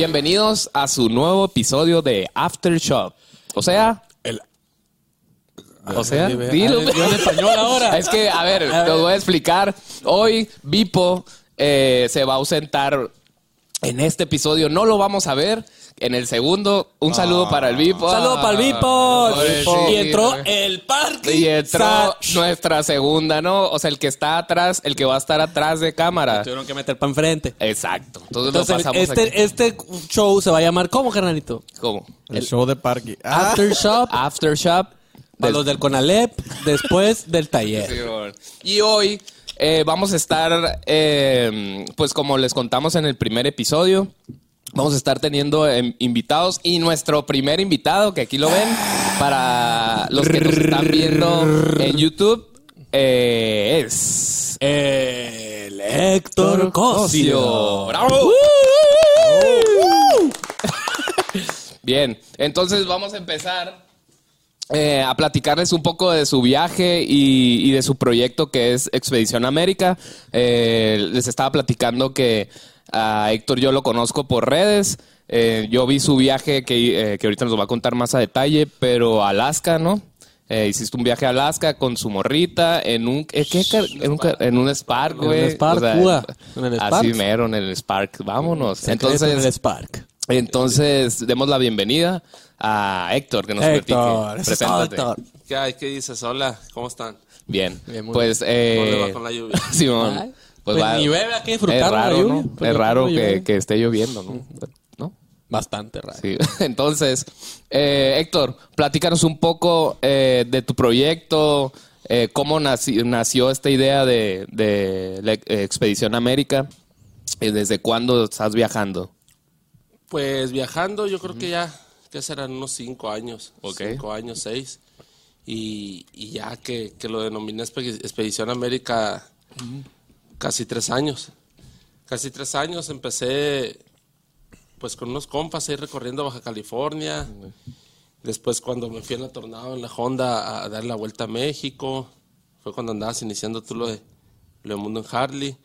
bienvenidos a su nuevo episodio de Aftershock. O sea, El- o sea, Yo en dilo. español ahora. Es que, a ver, te voy a explicar. Hoy Vipo eh, se va a ausentar en este episodio. No lo vamos a ver. En el segundo, un saludo para el Vipo. Un saludo para el Vipo. Y entró el parque. Y entró nuestra segunda, ¿no? O sea, el que está atrás, el que va a estar atrás de cámara. Tuvieron que meter para enfrente. Exacto. Entonces, Entonces, lo pasamos este, aquí. este show se va a llamar ¿cómo, carnalito? ¿Cómo? El, show de parque. Ah, After Shop. Aftershop. Para los del Conalep, después del taller. Sí, bueno. Y hoy eh, vamos a estar, eh, pues como les contamos en el primer episodio, vamos a estar teniendo em, invitados y nuestro primer invitado, que aquí lo ven, para los que nos están viendo en YouTube, eh, es... El Héctor Cosio. ¡Bravo! Bien, entonces vamos a empezar eh, a platicarles un poco de su viaje y, y de su proyecto que es Expedición América. Eh, les estaba platicando que a Héctor yo lo conozco por redes. Eh, yo vi su viaje que, eh, que ahorita nos va a contar más a detalle, pero a Alaska, ¿no? Eh, hiciste un viaje a Alaska con su morrita en un eh, ¿qué car- en un, en un Spark, En un güey. Spark, uga. En el así Spark. mero en el Spark. Vámonos. Entonces, el Entonces, Spark. entonces demos la bienvenida a Héctor que nos Héctor, platique. Preséntate. Héctor. ¿Qué hay? ¿Qué dices? Hola, ¿cómo están? Bien. Bien, muy pues ¿Cómo le eh va con la lluvia? Simón. Pues, pues va- ni bebe, hay que disfrutar es raro, lluvia, ¿no? porque Es raro que, llueve. que esté lloviendo, ¿no? ¿No? Bastante raro. Sí. Entonces, eh, Héctor, platícanos un poco eh, de tu proyecto, eh, cómo naci- nació esta idea de, de la Expedición América, y desde cuándo estás viajando. Pues viajando, yo creo que ya, que serán unos cinco años. Ok. Cinco años, seis. Y, y ya que, que lo denominé Expe- Expedición América casi tres años. Casi tres años empecé pues con unos compas ahí recorriendo Baja California. Después cuando me fui en la tornado en la Honda a dar la vuelta a México. Fue cuando andabas iniciando tú lo de, lo de Mundo en Harley.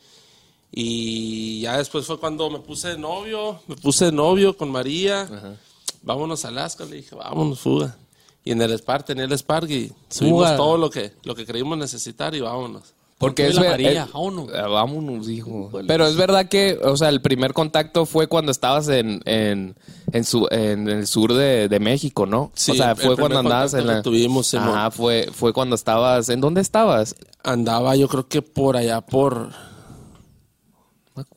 Y ya después fue cuando me puse de novio, me puse de novio con María. Vámonos a Alaska, le dije, vámonos, fuga. Y en el Spark tenía el Spark y subimos todo lo que, lo que creímos necesitar y vámonos. Porque es la ver- María? eh, Vámonos. ah, vámonos, hijo. Pero es verdad que, o sea, el primer contacto fue cuando estabas en, en, en, su, en el sur de, de México, ¿no? Sí, o sea, fue cuando andabas en la... tuvimos, Simón. Ajá, fue, fue cuando estabas... ¿En dónde estabas? Andaba yo creo que por allá, por,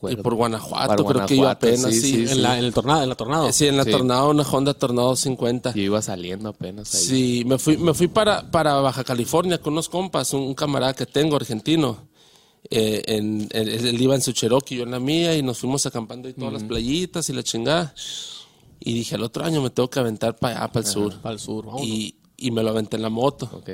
Y por Guanajuato, creo que iba apenas, sí, sí. sí, Sí, En, la, en el tornado, en la tornado. en la Sí. Tornado, una Honda Tornado 50. Yo iba saliendo apenas ahí. Sí, me fui, me fui para, para Baja California con unos compas, un, un camarada que tengo argentino. Eh, en, él, él iba en su Cherokee, yo en la mía, y nos fuimos acampando ahí todas las playitas y la chingada. Y dije, el otro año me tengo que aventar para allá, para el sur. Para el sur. vámonos. Y, y me lo aventé en la moto. Ok.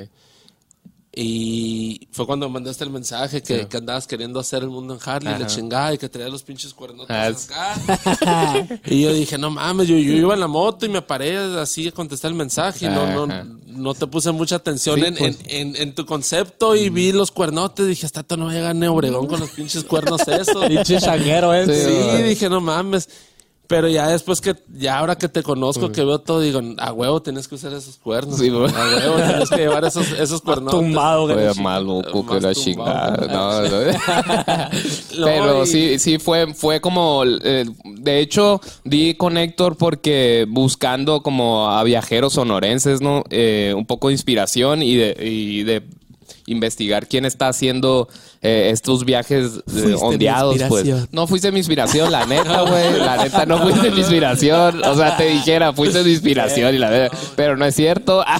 Y fue cuando me mandaste el mensaje que, que andabas queriendo hacer el mundo en Harley, y la chingada, y que traía los pinches cuernotes Ah, acá. y yo dije, no mames, yo, yo iba en la moto y me paré así a contestar el mensaje. Y no, Ajá. no, no te puse mucha atención Sí, en, pues. en, en, en tu concepto y vi los cuernotes. Dije, hasta no va a llegar Neo Obregón con los pinches cuernos esos. Pinche changuero ese. Sí, dije, no mames. Pero ya después que, ya ahora que te conozco, que veo todo, digo, a huevo tienes que usar esos cuernos. Sí, a huevo tienes que llevar esos, esos cuernos. Tumbado, güey. Más loco que la chingada. No, no. No, Pero y- sí, sí fue, fue como, eh, de hecho, di con Héctor porque buscando como a viajeros sonorenses, ¿no? Eh, un poco de inspiración y de, y de investigar quién está haciendo eh, estos viajes eh, ondeados, pues. No fuiste mi inspiración, la neta, güey. La neta no fuiste mi inspiración. O sea, te dijera, fuiste mi inspiración y la verdad, pero no es cierto.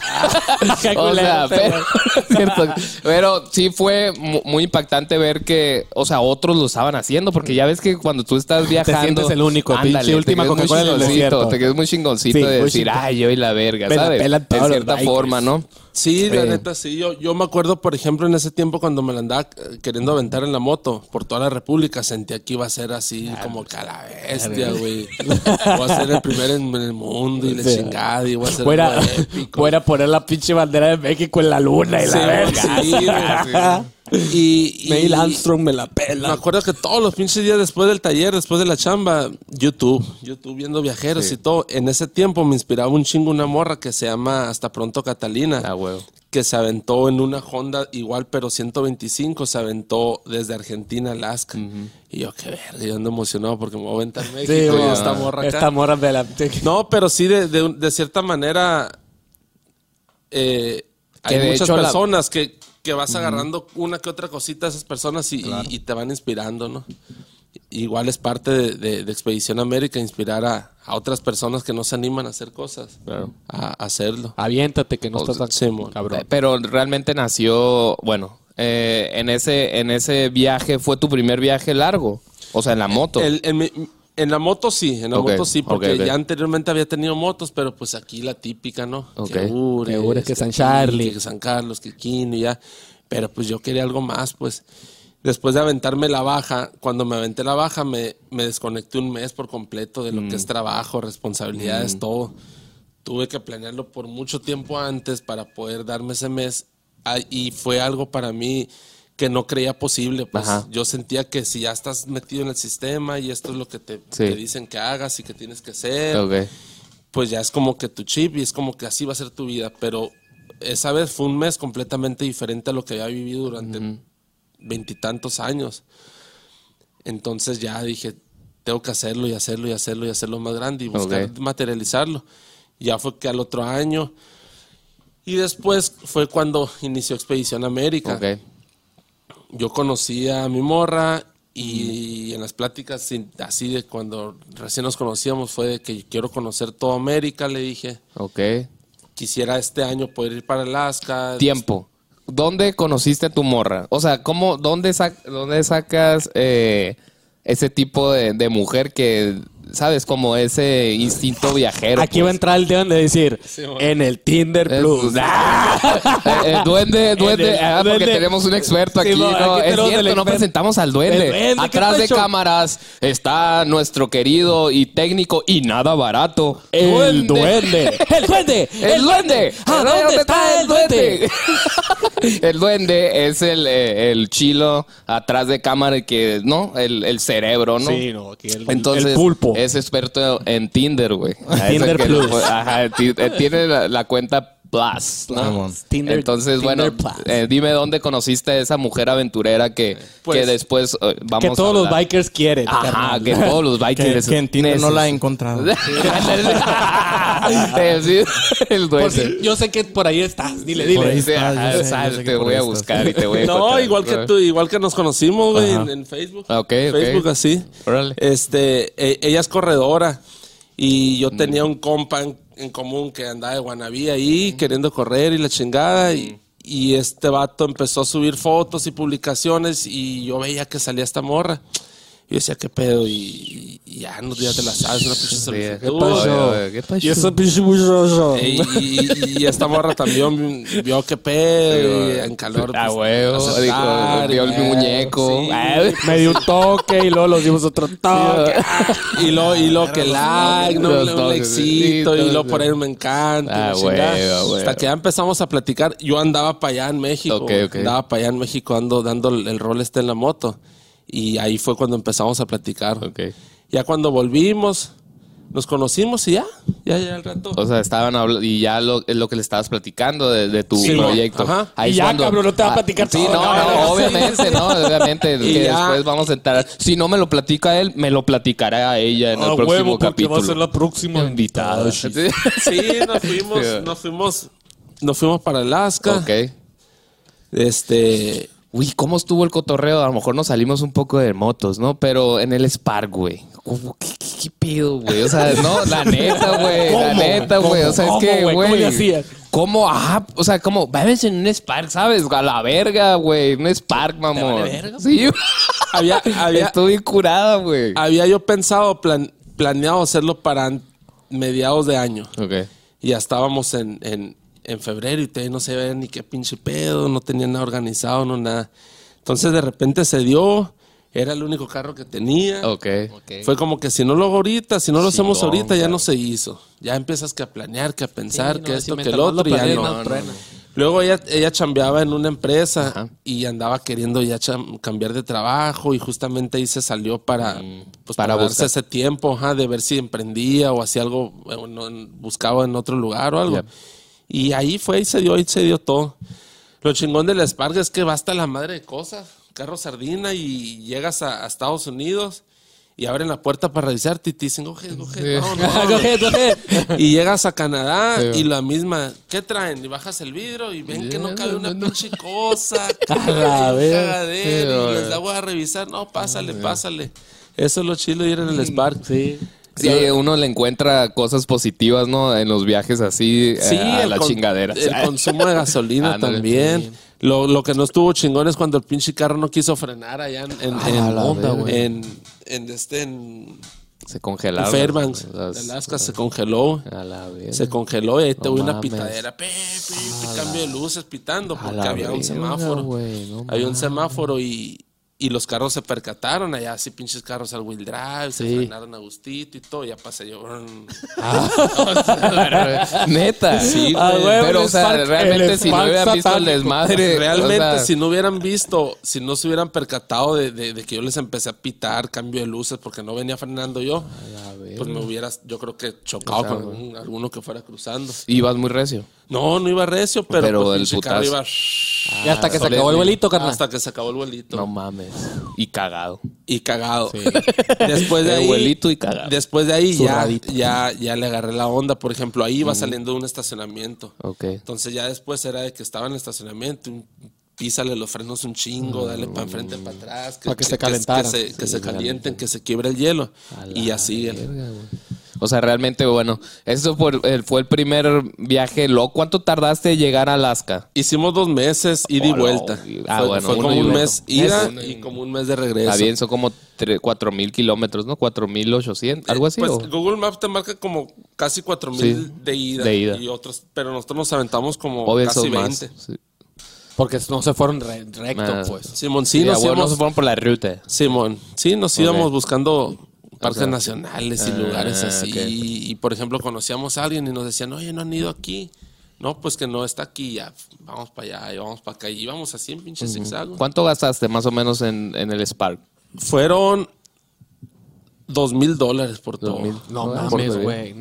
O sea, pero- cierto. Pero sí fue mu- muy impactante ver que, o sea, otros lo estaban haciendo, porque ya ves que cuando tú estás viajando. sientes el único, ándale, pinche última te quedas muy Coca-Cola del chingoncito, desierto. Te quedas muy chingoncito Sí, de muy decir, ay, yo y la verga, ¿sabes? de cierta forma, ¿no? Sí, la Eh. neta, sí. Yo, yo me acuerdo, por ejemplo, en ese tiempo cuando me la andaba eh, queriendo aventar en la moto por toda la República, sentía que iba a ser así como que a la bestia, güey. Voy a ser el primero en el mundo y la Sí. chingada y voy a ser Fuera, épico. fuera a poner la pinche bandera de México en la luna y Sí, la verga. sí. Y, Neil Armstrong me la Me pela. acuerdo que todos los pinches días después del taller, después de la chamba, YouTube, YouTube viendo viajeros y todo. En ese tiempo me inspiraba un chingo una morra que se llama Hasta Pronto Catalina. Ah, huevo. Que se aventó en una Honda igual, pero 125, se aventó desde Argentina Alaska. Y yo, qué verga, yo ando emocionado porque me voy a aventar México Sí, y esta morra acá. Esta morra me la... No, pero sí, de, de, de cierta manera, eh, hay muchas hecho la- personas que, que vas agarrando una que otra cosita de esas personas y, y- y te van inspirando, ¿no? Igual es parte de, de- de Expedición América, inspirar a, a otras personas que no se animan a hacer cosas, Claro. a, a hacerlo. Aviéntate que no estás tan cabrón. Eh, Pero realmente nació, bueno, eh, en ese en ese viaje fue tu primer viaje largo, o sea, en la moto. El- en, mi- en la moto sí, en la moto sí, porque ya anteriormente había tenido motos, pero pues aquí la típica, ¿no? Ok. Que Ures, Que Ures, que San aquí, Charlie. que San Carlos, que Quino y ya. Pero pues yo quería algo más, pues. Después de aventarme la baja, cuando me aventé la baja, me, me desconecté un mes por completo de lo Mm. que es trabajo, responsabilidades, todo. Tuve que planearlo por mucho tiempo antes para poder darme ese mes. Ah, Y fue algo para mí que no creía posible. Pues Ajá. yo sentía que si ya estás metido en el sistema y esto es lo que te, Sí. te dicen que hagas y que tienes que hacer, Ok. pues ya es como que tu chip y es como que así va a ser tu vida. Pero esa vez fue un mes completamente diferente a lo que había vivido durante veintitantos años. Entonces ya dije, tengo que hacerlo y hacerlo y hacerlo y hacerlo más grande y buscar Ok. materializarlo. Ya fue que al otro año. Y después fue cuando inició Expedición América Ok. Yo conocí a mi morra y en las pláticas así de cuando recién nos conocíamos fue de que quiero conocer toda América, le dije. Ok. Quisiera este año poder ir para Alaska. Tiempo. ¿Dónde conociste a tu morra? O sea, ¿cómo, dónde, sac- dónde sacas eh, ese tipo de, de mujer que, sabes, como ese instinto viajero? Aquí va a pues? entrar el dedo de decir, en el Tinder Eh, Plus. ¡Ah! Eh, eh, duende, duende, En el- ah, porque duende. tenemos un experto Sí, aquí. no, ¿no? aquí es cierto, el no experto. presentamos al duende. El duende, ¿qué Atrás de cámaras está nuestro querido y técnico y nada barato. El duende. ¡El duende! ¡El duende! ¿A dónde está el duende? el duende es el, eh, el chilo atrás de cámara que, ¿no? El, el cerebro, ¿no? Sí, no, aquí el, Entonces, el pulpo. Es experto en Tinder, güey. Tinder Plus. Ajá, eh, tiene la, la cuenta Plus, ¿no? Tinder- Entonces, Tinder bueno, Plus. eh, dime dónde conociste a esa mujer aventurera que, Pues, que después eh, vamos que a todos los hablar. bikers quieren. Ajá, carnal. que todos los Que, bikers que en Tinder no la he encontrado. Eh, sí, el duende. si- yo sé que por ahí estás. Dile, Por dile. ahí sé, sal, que te voy a buscar y te voy a No, igual que tú, igual que nos conocimos, güey, en, en Facebook. Ok, ok. Facebook así. Órale. Este, ella es corredora y yo tenía un compa en, en común que andaba de Guanabí ahí queriendo correr y la chingada y, y este vato empezó a subir fotos y publicaciones y yo veía que salía esta morra. Y yo decía, ¿qué pedo? Y, y ya, no, ya te la sabes, una pinche solicitud. ¿Qué pasó? ¿Qué pasó? Y eso pinche muchacho. Y, y- y esta morra también vio qué pedo y en calor. Ah, pues, huevo. aceptar, Dijo, vio el muñeco. sí. Ah, Me dio un toque y luego los dimos otro toque. Y lo, y lo que like, no, toques, sí, likecito, y luego por ahí me encanta. Ah, huevo, huevo. Hasta que ya empezamos a platicar. Yo andaba para allá en México. Ok, ok. Andaba para allá en México ando, dando el el rol este en la moto. Y ahí fue cuando empezamos a platicar. Ok. Ya cuando volvimos, nos conocimos y ya, ya, ya al rato. O sea, estaban hablando y ya lo, es lo que le estabas platicando de, de tu Sí, proyecto. ajá. Ahí Y ya, cuando- cabrón, no te va a Ah, platicar Sí, todo, no, cabrón. no, obviamente, no, obviamente. Y que ya- después vamos a entrar. Si no me lo platica él, me lo platicará a ella en el A próximo huevo, capítulo. va a ser la próxima invitada. Sí. Sí, nos fuimos, Sí. nos fuimos, nos fuimos para Alaska. ok. Este, Uy, ¿cómo estuvo el cotorreo? A lo mejor nos salimos un poco de motos, ¿no? Pero en el Spark, güey. ¿Cómo? ¿Qué, qué, qué pedo, güey? O sea, no, la neta, güey. La neta, güey. O sea, es ¿Cómo, que, güey? ¿Cómo le hacían? ¿Cómo? Ajá, o sea, como, váyanse en un Spark, ¿sabes? A la verga, güey. Un Spark, mamón. Sí, había, había, Estoy curada, güey. había yo pensado, plan- planeado hacerlo para mediados de año. Ok. Y ya estábamos en, en, en febrero y todavía no se veía ni qué pinche pedo, no tenía nada organizado, no nada. Entonces de repente se dio, era el único carro que tenía. Ok. Fue como que si no lo hago ahorita, si no lo hacemos ahorita, ya claro. no se hizo. Ya empiezas que a planear, que a pensar, Sí, que no, esto, si que el más lo otro, y ya no. truena. Luego ella, ella chambeaba en una empresa Ajá. y andaba queriendo ya cambiar de trabajo y justamente ahí se salió para, pues, para para, darse buscar. ese tiempo ajá, de ver si emprendía o hacía algo, bueno, en- buscaba en otro lugar o algo. Yep. Y ahí fue, ahí se dio, ahí se dio todo. Lo chingón del Spark es que basta la madre de cosas. Carro sardina y llegas a, a Estados Unidos y abren la puerta para revisarte y te dicen, coge, coge, no, no, no". Coge, coge. Y llegas a Canadá Sí. y la misma, ¿qué traen? Y bajas el vidrio y ven que no cabe una pinche cosa. cagadero, y Sí, les da voy a revisar. No, pásale, pásale. Eso es lo chido de ir en el Spark. Sí. Sí, uno le encuentra cosas positivas, ¿no? En los viajes así, Sí, eh, a la con- chingadera. El consumo de gasolina también. Lo, lo que no estuvo chingón es cuando el pinche carro no quiso frenar allá en, en, A en- la onda, güey. en, en este en Se congelaron. Fairbanks, las- Alaska, se congeló. A la. Se congeló y ahí te No hubo una pitadera. Pe, pe, pe, cambio de luces pitando porque había un semáforo. no había un semáforo y, y los carros se percataron allá, así pinches carros al wheel drive, se frenaron a gustito y todo. Ya pasé yo. brrn. Neta. Sí, Ah, güey. Pero, o sea, realmente si no hubieran visto el desmadre. Realmente, o sea, si no hubieran visto, si no se hubieran percatado de, de- de que yo les empecé a pitar cambio de luces porque no venía frenando yo, pues me hubieras, yo creo que chocado con algún- alguno que fuera cruzando. Ibas muy recio. No, no iba recio, pero, Pero pues, el pinche carro putazo. iba Y hasta que se acabó el vuelito, carnal. hasta que se acabó el vuelito. No mames. Y cagado. Y cagado. Después de El ahí, vuelito y cagado. después de ahí ya, Zurradito. ya, ya le agarré la onda. Por ejemplo, ahí iba saliendo de un estacionamiento. Ok. Entonces ya después era de que estaba en el estacionamiento, un- písale los frenos un chingo, dale para enfrente, para atrás, Pa' que se calentaran. que se, que se calienten, que se quiebre el hielo. Y así. O sea, realmente, bueno, eso fue el, fue el primer viaje loco. ¿Cuánto tardaste en llegar a Alaska? Hicimos dos meses, ida y Hola, vuelta. ah, fue bueno, fue como y un mes ida y como un mes de regreso. Está bien, son como tre- cuatro mil kilómetros, ¿no? Cuatro mil ochocientos, algo así. Pues ¿o? Google Maps te marca como casi 4000 Sí, de, ida de ida. y otros, pero nosotros nos aventamos como Obvio, casi son 20. más. Sí. Porque no se fueron re- recto, pues. Simón, sí, Sí, nos íbamos, no se fueron por la ruta. Simón, sí, nos íbamos buscando parques nacionales y ah, lugares así. ok. Y, por ejemplo, conocíamos a alguien y nos decían, oye, no han ido aquí. No, pues que no está aquí, ya vamos para allá y vamos para acá. Y íbamos así en pinche zigzag. ¿Cuánto gastaste más o menos en, en el Spark? Fueron dos mil dólares por todo. Dos mil. No Ah, mames, güey,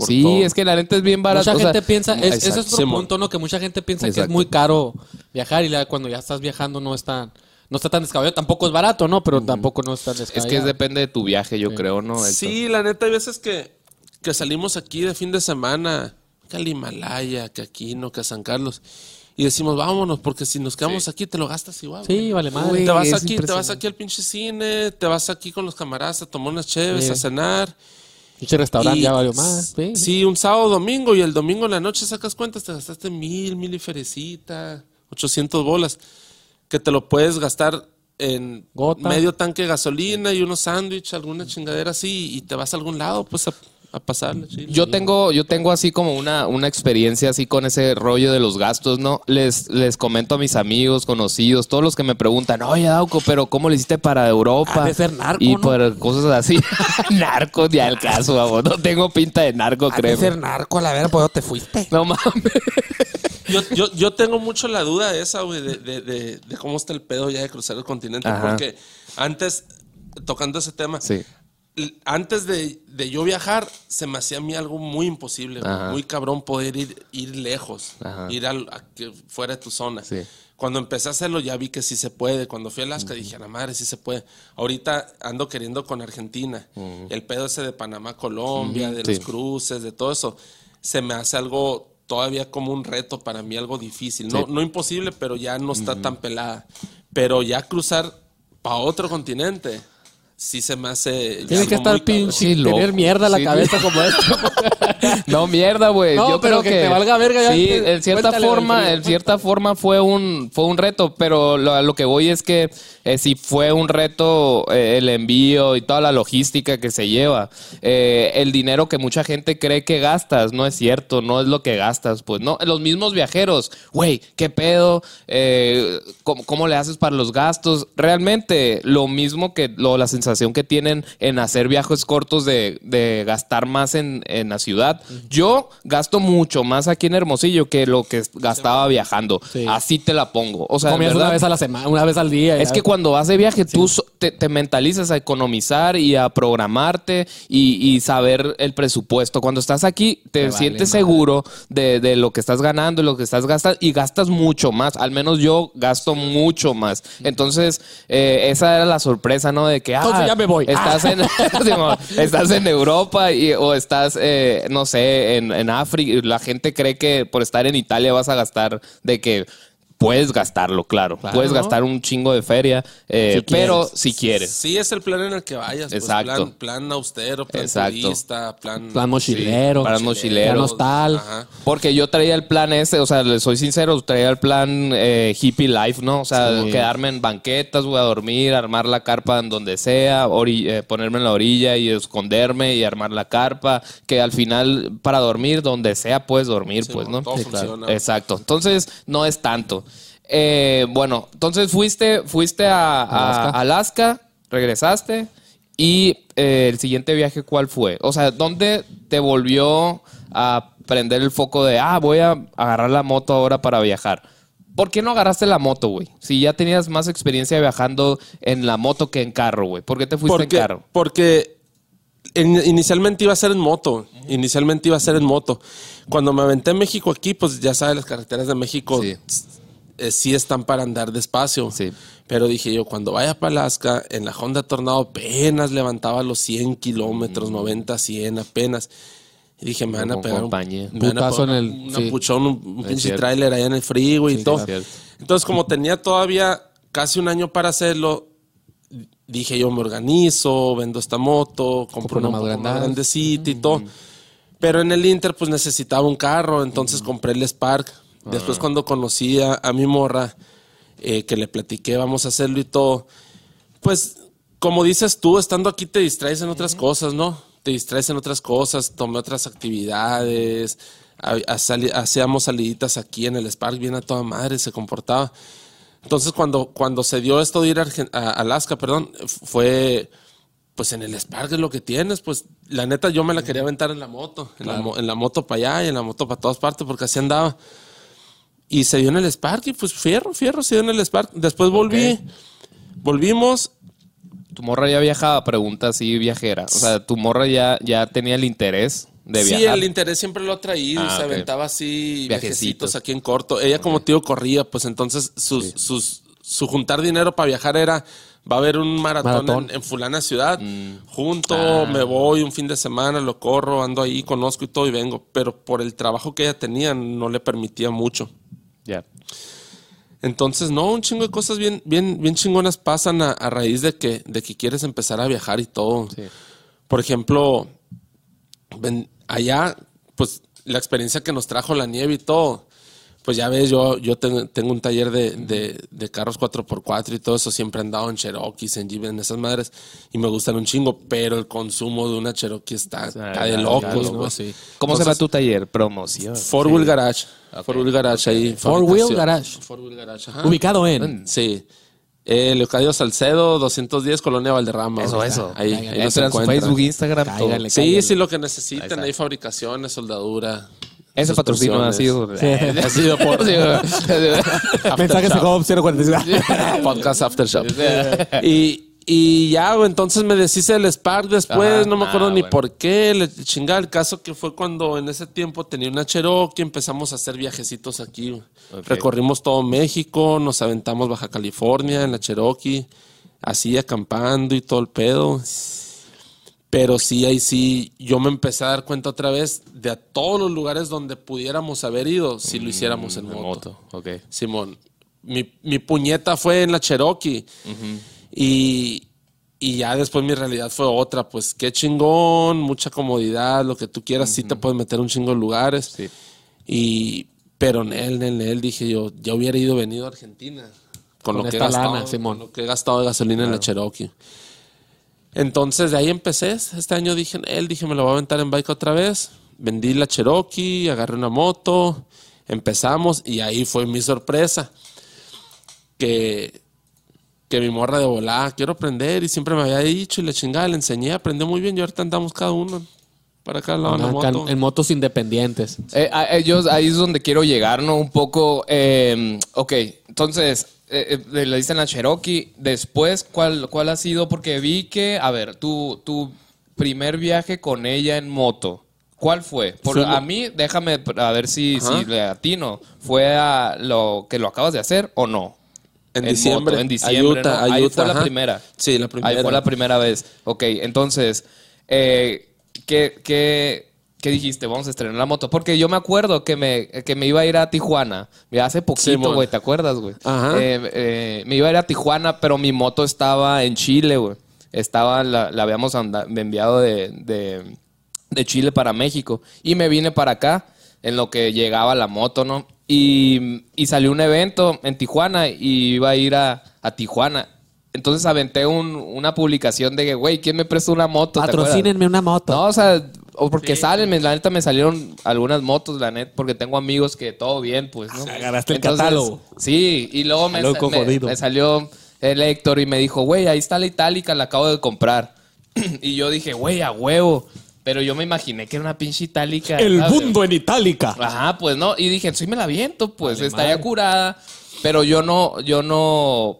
Sí, todo. es que la neta es bien barata. Mucha o sea, gente piensa, es, ese es exacto. otro punto, ¿no? Que mucha gente piensa que es Exacto. muy caro viajar y la- cuando ya estás viajando no está, no está tan descabellado. Tampoco es barato, ¿no? Pero tampoco no está Es descabellado. que es depende de tu viaje, yo creo, ¿no? Sí, la neta, hay veces que, que salimos aquí de fin de semana, que al Himalaya, que aquí, no, que a San Carlos. Y decimos, vámonos, porque si nos quedamos aquí te lo gastas igual. Sí, güey. vale madre. Te vas aquí, te vas aquí al pinche cine, te vas aquí con los camaradas a tomar unas cheves, Sí. a cenar. Pinche restaurante Y- ya valió más. Sí. Sí, un sábado, domingo, y el domingo en la noche sacas cuentas, te gastaste mil, mil y ferecita, 800 bolas, que te lo puedes gastar en Gota. medio tanque de gasolina y unos sándwiches, alguna chingadera así, y te vas a algún lado, pues a, a pasarla. chido. Yo tengo, yo tengo así como una, una experiencia así con ese rollo de los gastos, ¿no? Les, les comento a mis amigos, conocidos, todos los que me preguntan, oye, Dauco, pero ¿cómo le hiciste para Europa? Ha de ser narco, Y ¿no? por cosas así. narco, ya el caso, vamos. No tengo pinta de narco, Ha de creo. ser narco a la vera, pues ¿dónde te fuiste? No mames. Yo, yo, yo tengo mucho la duda esa, güey, de, de, de, de cómo está el pedo ya de cruzar el continente, Ajá. porque antes, tocando ese tema, Sí. Antes de, de yo viajar, se me hacía a mí algo muy imposible, Ajá. muy cabrón poder ir, ir lejos, Ajá. ir a fuera de tu zona. Sí. Cuando empecé a hacerlo ya vi que sí se puede. Cuando fui a Alaska dije, a la madre, sí se puede. Ahorita ando queriendo con Argentina. El pedo ese de Panamá, Colombia, de Sí. los cruces, de todo eso, se me hace algo todavía como un reto para mí, algo difícil. No, no imposible, pero ya no está tan pelada. Pero ya cruzar para otro continente, sí se me hace... Tiene que estar pinche, tener mierda en la Sí. cabeza como esto. No, mierda, güey. No, Yo pero creo que te valga verga ya Sí, que- en cierta cuéntale, forma, en cierta forma fue un fue un reto, pero lo, a lo que voy es que eh, si fue un reto eh, el envío y toda la logística que se lleva, Eh, el dinero que mucha gente cree que gastas no es cierto, no es lo que gastas, pues no. Los mismos viajeros, güey, qué pedo, Eh, ¿cómo, cómo le haces para los gastos? Realmente lo mismo que lo, la sensación que tienen en hacer viajes cortos de, de gastar más en, en la ciudad ciudad. Yo gasto mucho más aquí en Hermosillo que lo que gastaba viajando. Sí. Así te la pongo. O sea, Comías una vez a la semana, una vez al día. es que cuando vas de viaje, tú so- te, te mentalizas a economizar y a programarte y, y saber el presupuesto. Cuando estás aquí, te, sientes seguro de, de lo que estás ganando, y lo que estás gastando, y gastas mucho más. Al menos yo gasto mucho más. Entonces, eh, esa era la sorpresa, ¿no? De que, ah, Entonces ya me voy. Estás, en, estás en Europa y- o estás, eh, no sé, en, en África. La gente cree que por estar en Italia vas a gastar de que puedes gastarlo, claro. Claro, puedes ¿no? gastar un chingo de feria, eh, Si pero quieres. si quieres. Sí, es el plan en el que vayas. pues, Exacto. plan, plan austero, plan Exacto. turista, plan... Plan mochilero. para mochilero. Plan hostal. Ajá. Porque yo traía el plan ese, o sea, les soy sincero, traía el plan eh, hippie life, ¿no? O sea, Sí. quedarme en banquetas, voy a dormir, armar la carpa en donde sea, ori- eh, ponerme en la orilla y esconderme y armar la carpa, que al final para dormir donde sea puedes dormir, Sí, pues, no, ¿no? todo funciona. Exacto. Entonces, no es tanto. Eh, bueno, entonces fuiste, fuiste a, a Alaska. Alaska, regresaste y eh, el siguiente viaje, ¿cuál fue? O sea, ¿dónde te volvió a prender el foco de, ah, voy a agarrar la moto ahora para viajar? ¿Por qué no agarraste la moto, güey? Si ya tenías más experiencia viajando en la moto que en carro, güey. ¿Por qué te fuiste porque, en carro? Porque en- inicialmente iba a ser en moto. Inicialmente iba a ser en moto. Cuando me aventé en México aquí, pues ya sabes, las carreteras de México Sí. Eh, sí están para andar despacio. Sí. Pero dije yo, cuando vaya para Alaska, en la Honda Tornado apenas levantaba los 100 kilómetros, 90, 100 apenas. Y dije, me van a pegar un, compañía. me van a pegar en el- una sí. puchón, un, pinche tráiler allá en el freeway y todo. Entonces, como tenía todavía casi un año para hacerlo, dije yo me organizo, vendo esta moto, compro una una más más, grande. grandecita y todo. Pero en el Inter pues necesitaba un carro, entonces compré el Spark. Después cuando conocí a, a mi morra, eh, que le platiqué, vamos a hacerlo y todo, pues como dices tú, estando aquí te distraes en otras cosas, ¿no? Te distraes en otras cosas, tomé otras actividades, sali- hacíamos saliditas aquí en el Spark, bien a toda madre, se comportaba. Entonces, cuando, cuando se dio esto de ir a, Argen- a Alaska, perdón, fue pues en el Spark es lo que tienes, pues la neta yo me la quería aventar en la moto, en, la, mo- en la moto para allá y en la moto para todas partes, porque así andaba. Y se dio en el Spark y pues fierro, fierro, se dio en el Spark. Después volví, volvimos, Tu morra ya viajaba, pregunta así viajera. O sea, tu morra ya, ya tenía el interés de sí, viajar. el interés siempre lo ha traído y Ah, se aventaba así Viajecitos. viajecitos aquí en corto. Ella como tío corría, pues entonces sus, sus, su juntar dinero para viajar era, va a haber un maratón, Maratón. En, en fulana ciudad, Mm. junto, Ah. me voy un fin de semana, lo corro, ando ahí, conozco y todo y vengo. Pero por el trabajo que ella tenía no le permitía mucho. Ya. Entonces, no, un chingo de cosas bien, bien, bien chingonas pasan a, a raíz de que, de que quieres empezar a viajar y todo. Sí. Por ejemplo, ven- allá, pues la experiencia que nos trajo la nieve y todo. Pues ya ves, yo, yo ten- tengo un taller de, de- de carros 4x4 y todo eso. Siempre he andado en Cherokees, en Jeep, en esas madres. Y me gustan un chingo, pero el consumo de una Cherokee está, sea, está de locos. ¿no? ¿Cómo se va tu taller? Promoción. Four Wheel Garage. Four Wheel Garage ahí. Four Wheel. Garage. Four Wheel Garage, ajá. Ubicado en. Sí. Eh, Leocadio Salcedo, 210, Colonia Valderrama. Eso, eso. Ahí, Cáiganle. ahí nos encuentran. Facebook, Instagram, todo. Cáiganle. Sí, sí, lo que necesiten. Exacto. Hay fabricaciones, soldadura. Ese patrocinio ha sido. Ha sido por Mensajes de Home 045. Podcast Aftershock. y, y ya, entonces me deshice del Spark después, no me acuerdo Ah, ni bueno. por qué. Le chingaba el caso que fue cuando en ese tiempo tenía una Cherokee, empezamos a hacer viajecitos aquí. Recorrimos todo México, nos aventamos Baja California en la Cherokee, así acampando y todo el pedo. Pero sí, ahí sí, yo me empecé a dar cuenta otra vez de a todos los lugares donde pudiéramos haber ido si lo hiciéramos en En moto. moto, ok. Simón, mi, mi puñeta fue en la Cherokee. y, y ya después mi realidad fue otra. Pues qué chingón, mucha comodidad, lo que tú quieras. Sí te puedes meter un chingo de lugares. Sí. Y, pero en él, en él, dije yo, ya hubiera ido venido a Argentina. Con, Con lo que he gastado, lana, Simón. con lo que he gastado de gasolina en la Cherokee. Entonces de ahí empecé. Este año dije, él dije, me lo voy a aventar en bike otra vez. Vendí la Cherokee, agarré una moto, empezamos y ahí fue mi sorpresa. Que, que mi morra de volada, quiero aprender y siempre me había dicho y le chingada, le enseñé, aprendió muy bien y ahorita andamos cada uno para acá lado la en- moto. en motos independientes. Eh, a- ellos, ahí es donde quiero llegar, ¿no? Un poco. eh, ok, entonces, eh, eh, le dicen a Cherokee. Después, ¿cuál, ¿cuál ha sido? Porque vi que, a ver, tu, tu primer viaje con ella en moto, ¿cuál fue? Por, a mí, déjame a ver si, Ajá. si le atino. ¿Fue a lo que lo acabas de hacer o no? En, En diciembre. moto, en diciembre, Ayuta, ¿no? Ahí Ayuta, fue la ajá. primera. Sí, la primera. Ahí fue la primera vez. Ok, entonces, eh, ¿qué, qué, qué dijiste? Vamos a estrenar la moto. Porque yo me acuerdo que me, que me iba a ir a Tijuana. Mira, hace poquito, güey, ¿te acuerdas, güey? Ajá. Eh, eh, me iba a ir a Tijuana, pero mi moto estaba en Chile, güey. Estaba, la, la habíamos enviado de, de, de Chile para México. Y me vine para acá, en lo que llegaba la moto, ¿no? Y, y salió un evento en Tijuana y iba a ir a, a Tijuana. Entonces aventé un- una publicación de que, güey, ¿quién me presta una moto? Patrocínenme una moto. No, o sea, o porque salen, me- la neta me salieron algunas motos, la neta, porque tengo amigos que todo bien, pues, ¿no? Agarraste el catálogo. Sí, y luego me, Loco me- me salió el Héctor y me dijo, güey, ahí está la itálica, la acabo de comprar. y yo dije, güey, a huevo. Pero yo me imaginé que era una pinche itálica. El ¿sabes? mundo en itálica. Ajá, pues no. Y dije, sí me la viento, pues está ya curada. Pero yo no, yo no.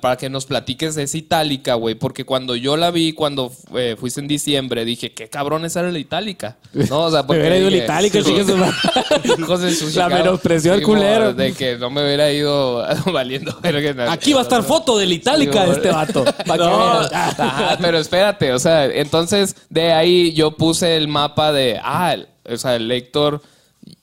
Para que nos platiques esa itálica, güey. Porque cuando yo la vi, cuando eh, fuiste en diciembre, dije, qué cabrón esa era la itálica. No, o sea, Me porque. hubiera ido la itálica, sí, su La menospreció el culero. De que no me hubiera ido valiendo. Aquí va a estar foto de la itálica de este vato. No, ajá, pero espérate, o sea, entonces de ahí yo puse el mapa de, ah, o sea, el Héctor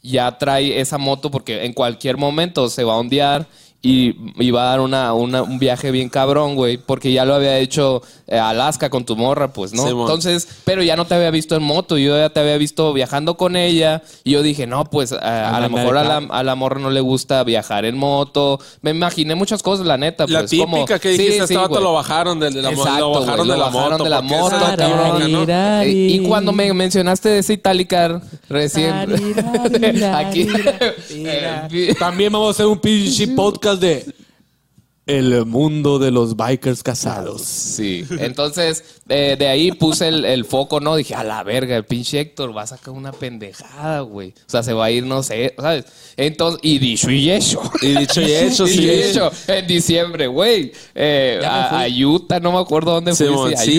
ya trae esa moto porque en cualquier momento se va a ondear y, va a dar una, una- un viaje bien cabrón, güey, porque ya lo había hecho eh, a Alaska con tu morra, pues, ¿no? Sí, entonces, pero ya no te había visto en moto, yo ya te había visto viajando con ella y yo dije, no, pues a, a lo mejor a la, a la morra no le gusta viajar en moto. Me imaginé muchas cosas, la neta. La pues, típica como- que dijiste, sí, este vato lo bajaron de la, mo- Exacto, lo bajaron güey, de la bajaron moto. de la la cabrón. Y cuando me mencionaste de esa Itálica recién aquí También vamos a hacer un pinche podcast de El mundo de los bikers casados. Sí, entonces eh, de ahí puse el, el foco, ¿no? Dije, a la verga, el pinche Héctor va a sacar una pendejada, güey. O sea, se va a ir, no sé, ¿sabes? Entonces, y dicho y hecho. Y dicho y hecho, Dicho sí. y hecho, en diciembre, güey. Eh, a, a Utah, no me acuerdo dónde Sí, a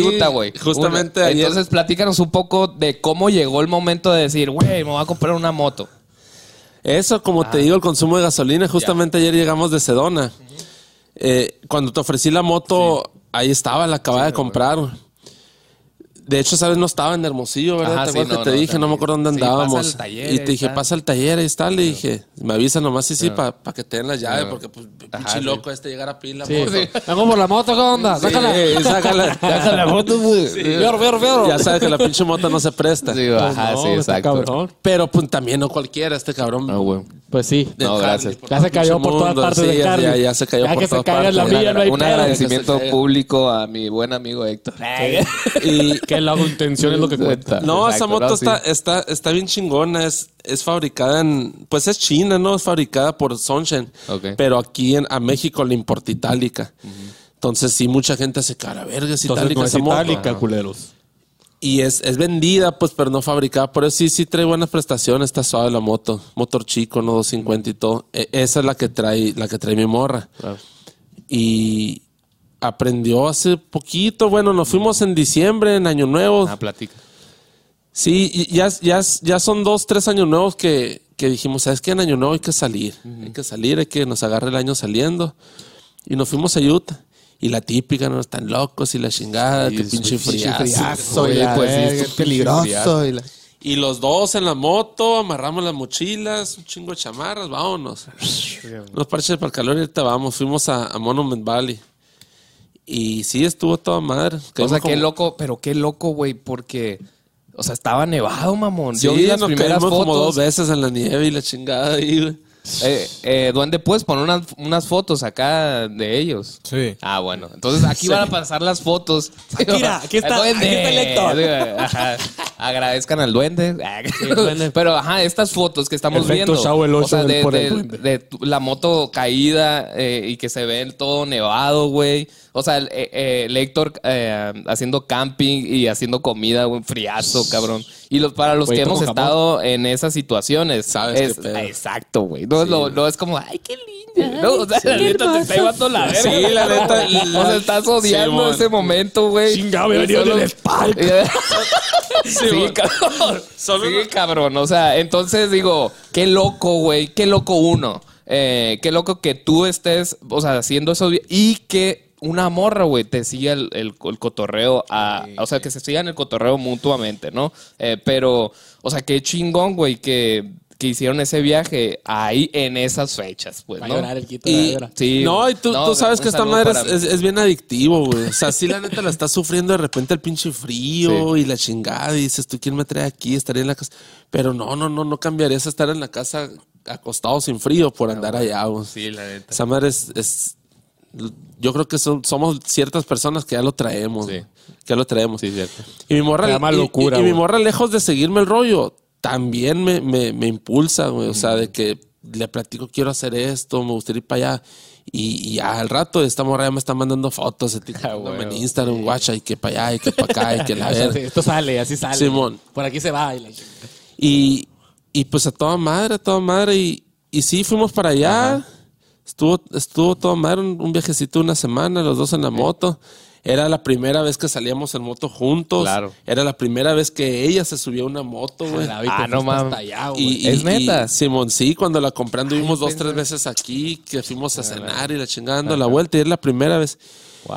Utah, güey. justamente Una- ayer- Entonces, platícanos un poco de cómo llegó el momento de decir, güey, me voy a comprar una moto. Eso, como Ah. te digo, el consumo de gasolina. Justamente ayer llegamos de Sedona. Eh, cuando te ofrecí la moto, ahí estaba, la acababa de comprar. De hecho, sabes, no estaba en Hermosillo, ¿verdad? Ajá, ¿Te sí, acuerdas no, que te no, dije? No me acuerdo dónde Sí, pasa andábamos. al taller, y te dije, está. pasa al taller, ahí está. Le dije, me avisa nomás, sí, sí, para que te den la llave, porque pues, Ajá, pinche sí. loco este llegar a pila. Sí. Vengo por la moto, ¿qué onda? Sí, Sácala. sácala. Saca la moto, güey. Ya sabes que la pinche moto no se presta. Sí, ajá, No, sí, está exacto. Pero pues también no cualquiera, este cabrón. Pues sí. No, gracias. Ya se cayó por todas mundo. partes Sí, de ya- Harley. Ya, ya se cayó Ya por que se todas en la partes. milla, no hay un pedo. agradecimiento público a mi buen amigo Héctor. Y, Que la intención es lo que cuenta. No, esa moto está, está, está bien chingona. Es, es fabricada en. Pues es china, ¿no? Es fabricada por Sunshine. Pero aquí en, a México la importa itálica. Entonces, sí, mucha gente se cara, verga, es Entonces itálica no es esa moto". itálica, culeros. Y es, es vendida, pues, pero no fabricada. Por eso sí, sí trae buenas prestaciones. Está suave la moto. Motor chico, no 250 y todo. E- esa es la que trae, la que trae mi morra. Y aprendió hace poquito. Bueno, nos fuimos en diciembre, en Año Nuevo. Ah, platica. Sí, y ya, ya, ya son dos, tres años nuevos que, que dijimos, ¿sabes qué? En año nuevo hay que salir. Hay que salir, hay que nos agarre el año saliendo. Y nos fuimos a Utah. Y la típica, no están locos y la chingada, que pinche friazo. friazo, Oye, y la pues verga, es peligroso. y la- Y los dos en la moto, amarramos las mochilas, un chingo de chamarras, vámonos. Unos parches para el calor y ahorita vamos. Fuimos a, a Monument Valley. Y sí, estuvo toda madre. O sea, qué loco, pero qué loco, güey, porque, o sea, estaba nevado, mamón. Sí, Yo vi las nos primeras fotos. como dos veces en la nieve y la chingada ahí, güey. Eh, eh, Duende, ¿puedes poner unas, unas fotos acá de ellos? Sí. Ah, bueno. Entonces aquí van a pasar las fotos. Mira, aquí está- El duende. aquí está el. Agradezcan al duende. duende. Pero, ajá, estas fotos que estamos Efecto viendo. El o sea, de, de- la moto caída eh, y que se ve todo nevado, güey. O sea, el, eh, eh, Héctor haciendo camping y haciendo comida, güey, friazo, cabrón. Y los, para los que hemos jamón. estado en esas situaciones, Sabes es- qué pedo. exacto, güey. No, no, no es como, ay, qué lindo. No, o sea, la neta te está llevando la verga. Sí, la neta. O sea, estás odiando Simón. ese momento, güey. Chinga, me Y venía solo- del Spark. sí, Simón. cabrón. Solo sí, no- cabrón. O sea, entonces digo, qué loco, güey. Qué loco uno. Eh, qué loco que tú estés, o sea, haciendo eso y que una morra, güey, te siga el, el- el cotorreo, a, o sea, que se sigan el cotorreo mutuamente, ¿no? Eh, pero, o sea, qué chingón, güey, que, que hicieron ese viaje ahí en esas fechas, pues, Va a ¿no? llorar el quito. a Y, llorar. Sí. no, y tú, No, tú sabes que esta madre es, mí. es- es bien adictivo, güey. O sea, sí, la neta la estás sufriendo de repente el pinche frío y la chingada. Y dices, ¿tú quién me trae aquí? Estaría en la casa. Pero no, no, no, no cambiarías estar en la casa acostado sin frío por andar allá, güey. Sí, la neta. Esa madre es, es- yo creo que son, somos ciertas personas que ya lo traemos. Sí. Que ya lo traemos. Sí, cierto. Y mi morra, y- locura, y, y mi morra, lejos de seguirme el rollo, también me, me, me impulsa, güey. O sea, de que le platico, quiero hacer esto, me gustaría ir para allá. Y, al rato esta morra ya me está mandando fotos, etiquetándome en Instagram, guacha, y que para allá, y que para acá, y que la sí, Esto sale, así sale. Simón. Por aquí se va. y la chingada. Y, y pues a toda madre, a toda madre. Y, y sí, fuimos para allá. Estuvo, estuvo toda madre, un, un viajecito una semana, los dos en la moto. Era la primera vez que salíamos en moto juntos. Claro. Era la primera vez que ella se subió a una moto, güey. Ah, no mames. Y, y- ¿Es neta? y Simón, sí, cuando la compré anduvimos dos, tres veces aquí, que fuimos a cenar y la chingando la vuelta, y es la primera vez. Wow.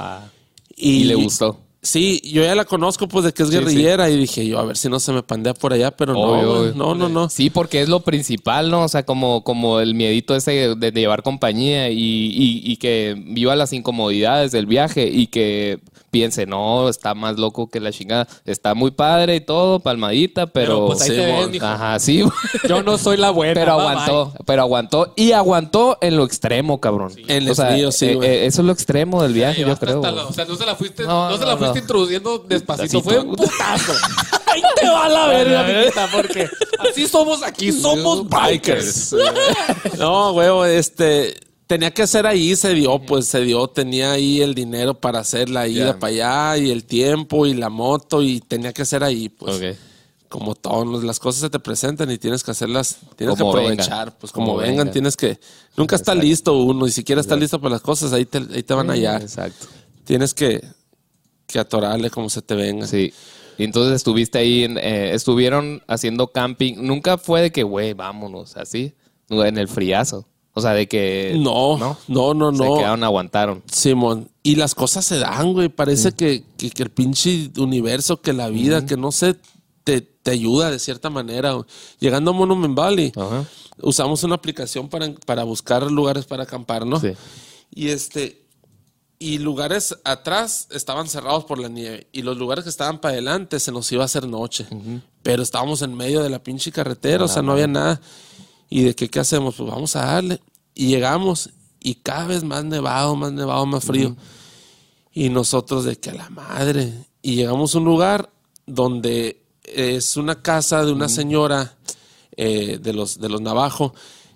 Y, Y le gustó. Sí, yo ya la conozco, pues, de que es guerrillera, y dije yo, a ver si no se me pandea por allá, pero Obvio, no, no, no, no. Sí, porque es lo principal, ¿no? O sea, como, como el miedito ese de, de llevar compañía y, y- y que viva las incomodidades del viaje y que piense, no, está más loco que la chingada. Está muy padre y todo, palmadita, pero... Pero, pues, ahí te Simón. ves, mijo. Ajá, sí, güey. Yo no soy la buena. pero bye, aguantó, pero aguantó y aguantó en lo extremo, cabrón. En el o sea, frío, sí, eh, güey. eh, eso es lo extremo del viaje, yo Llevaste creo. hasta güey. la- o sea, no se la fuiste, No, no, se no, la fuiste no. introduciendo despacito. Despacito. Fue un putazo. Ahí te va la verga, mijita, porque así somos aquí. Somos bikers. No, huevo, este. Tenía que hacer ahí, se dio, pues se dio. Tenía ahí el dinero para hacer la ida para allá y el tiempo y la moto y tenía que hacer ahí, pues. Como todas las cosas se te presentan y tienes que hacerlas, tienes Como que aprovechar, vengan. pues como, Como vengan, vengan. tienes que. Nunca está listo uno, ni siquiera está listo para las cosas, ahí te, ahí te van allá. Exacto. Tienes que, que atorarle como se te venga. Sí. Y entonces estuviste ahí, en, eh, estuvieron haciendo camping. Nunca fue de que, güey, vámonos, así, en el friazo. O sea, de que... No, no, no, no. Se quedaron, aguantaron. Simón, y las cosas se dan, güey. Parece que, que- que el pinche universo, que la vida, que no sé, te, te ayuda de cierta manera. Llegando a Monument Valley, usamos una aplicación para, para buscar lugares para acampar, ¿no? Sí. Y este, y lugares atrás estaban cerrados por la nieve. Y los lugares que estaban para adelante se nos iba a hacer noche. Pero estábamos en medio de la pinche carretera, o sea, no había nada. ¿Y de qué, qué hacemos? Pues vamos a darle. Y llegamos, y cada vez más nevado, más nevado, más frío. Y nosotros de que a la madre. Y llegamos a un lugar donde es una casa de una señora eh, de, los, de los Navajo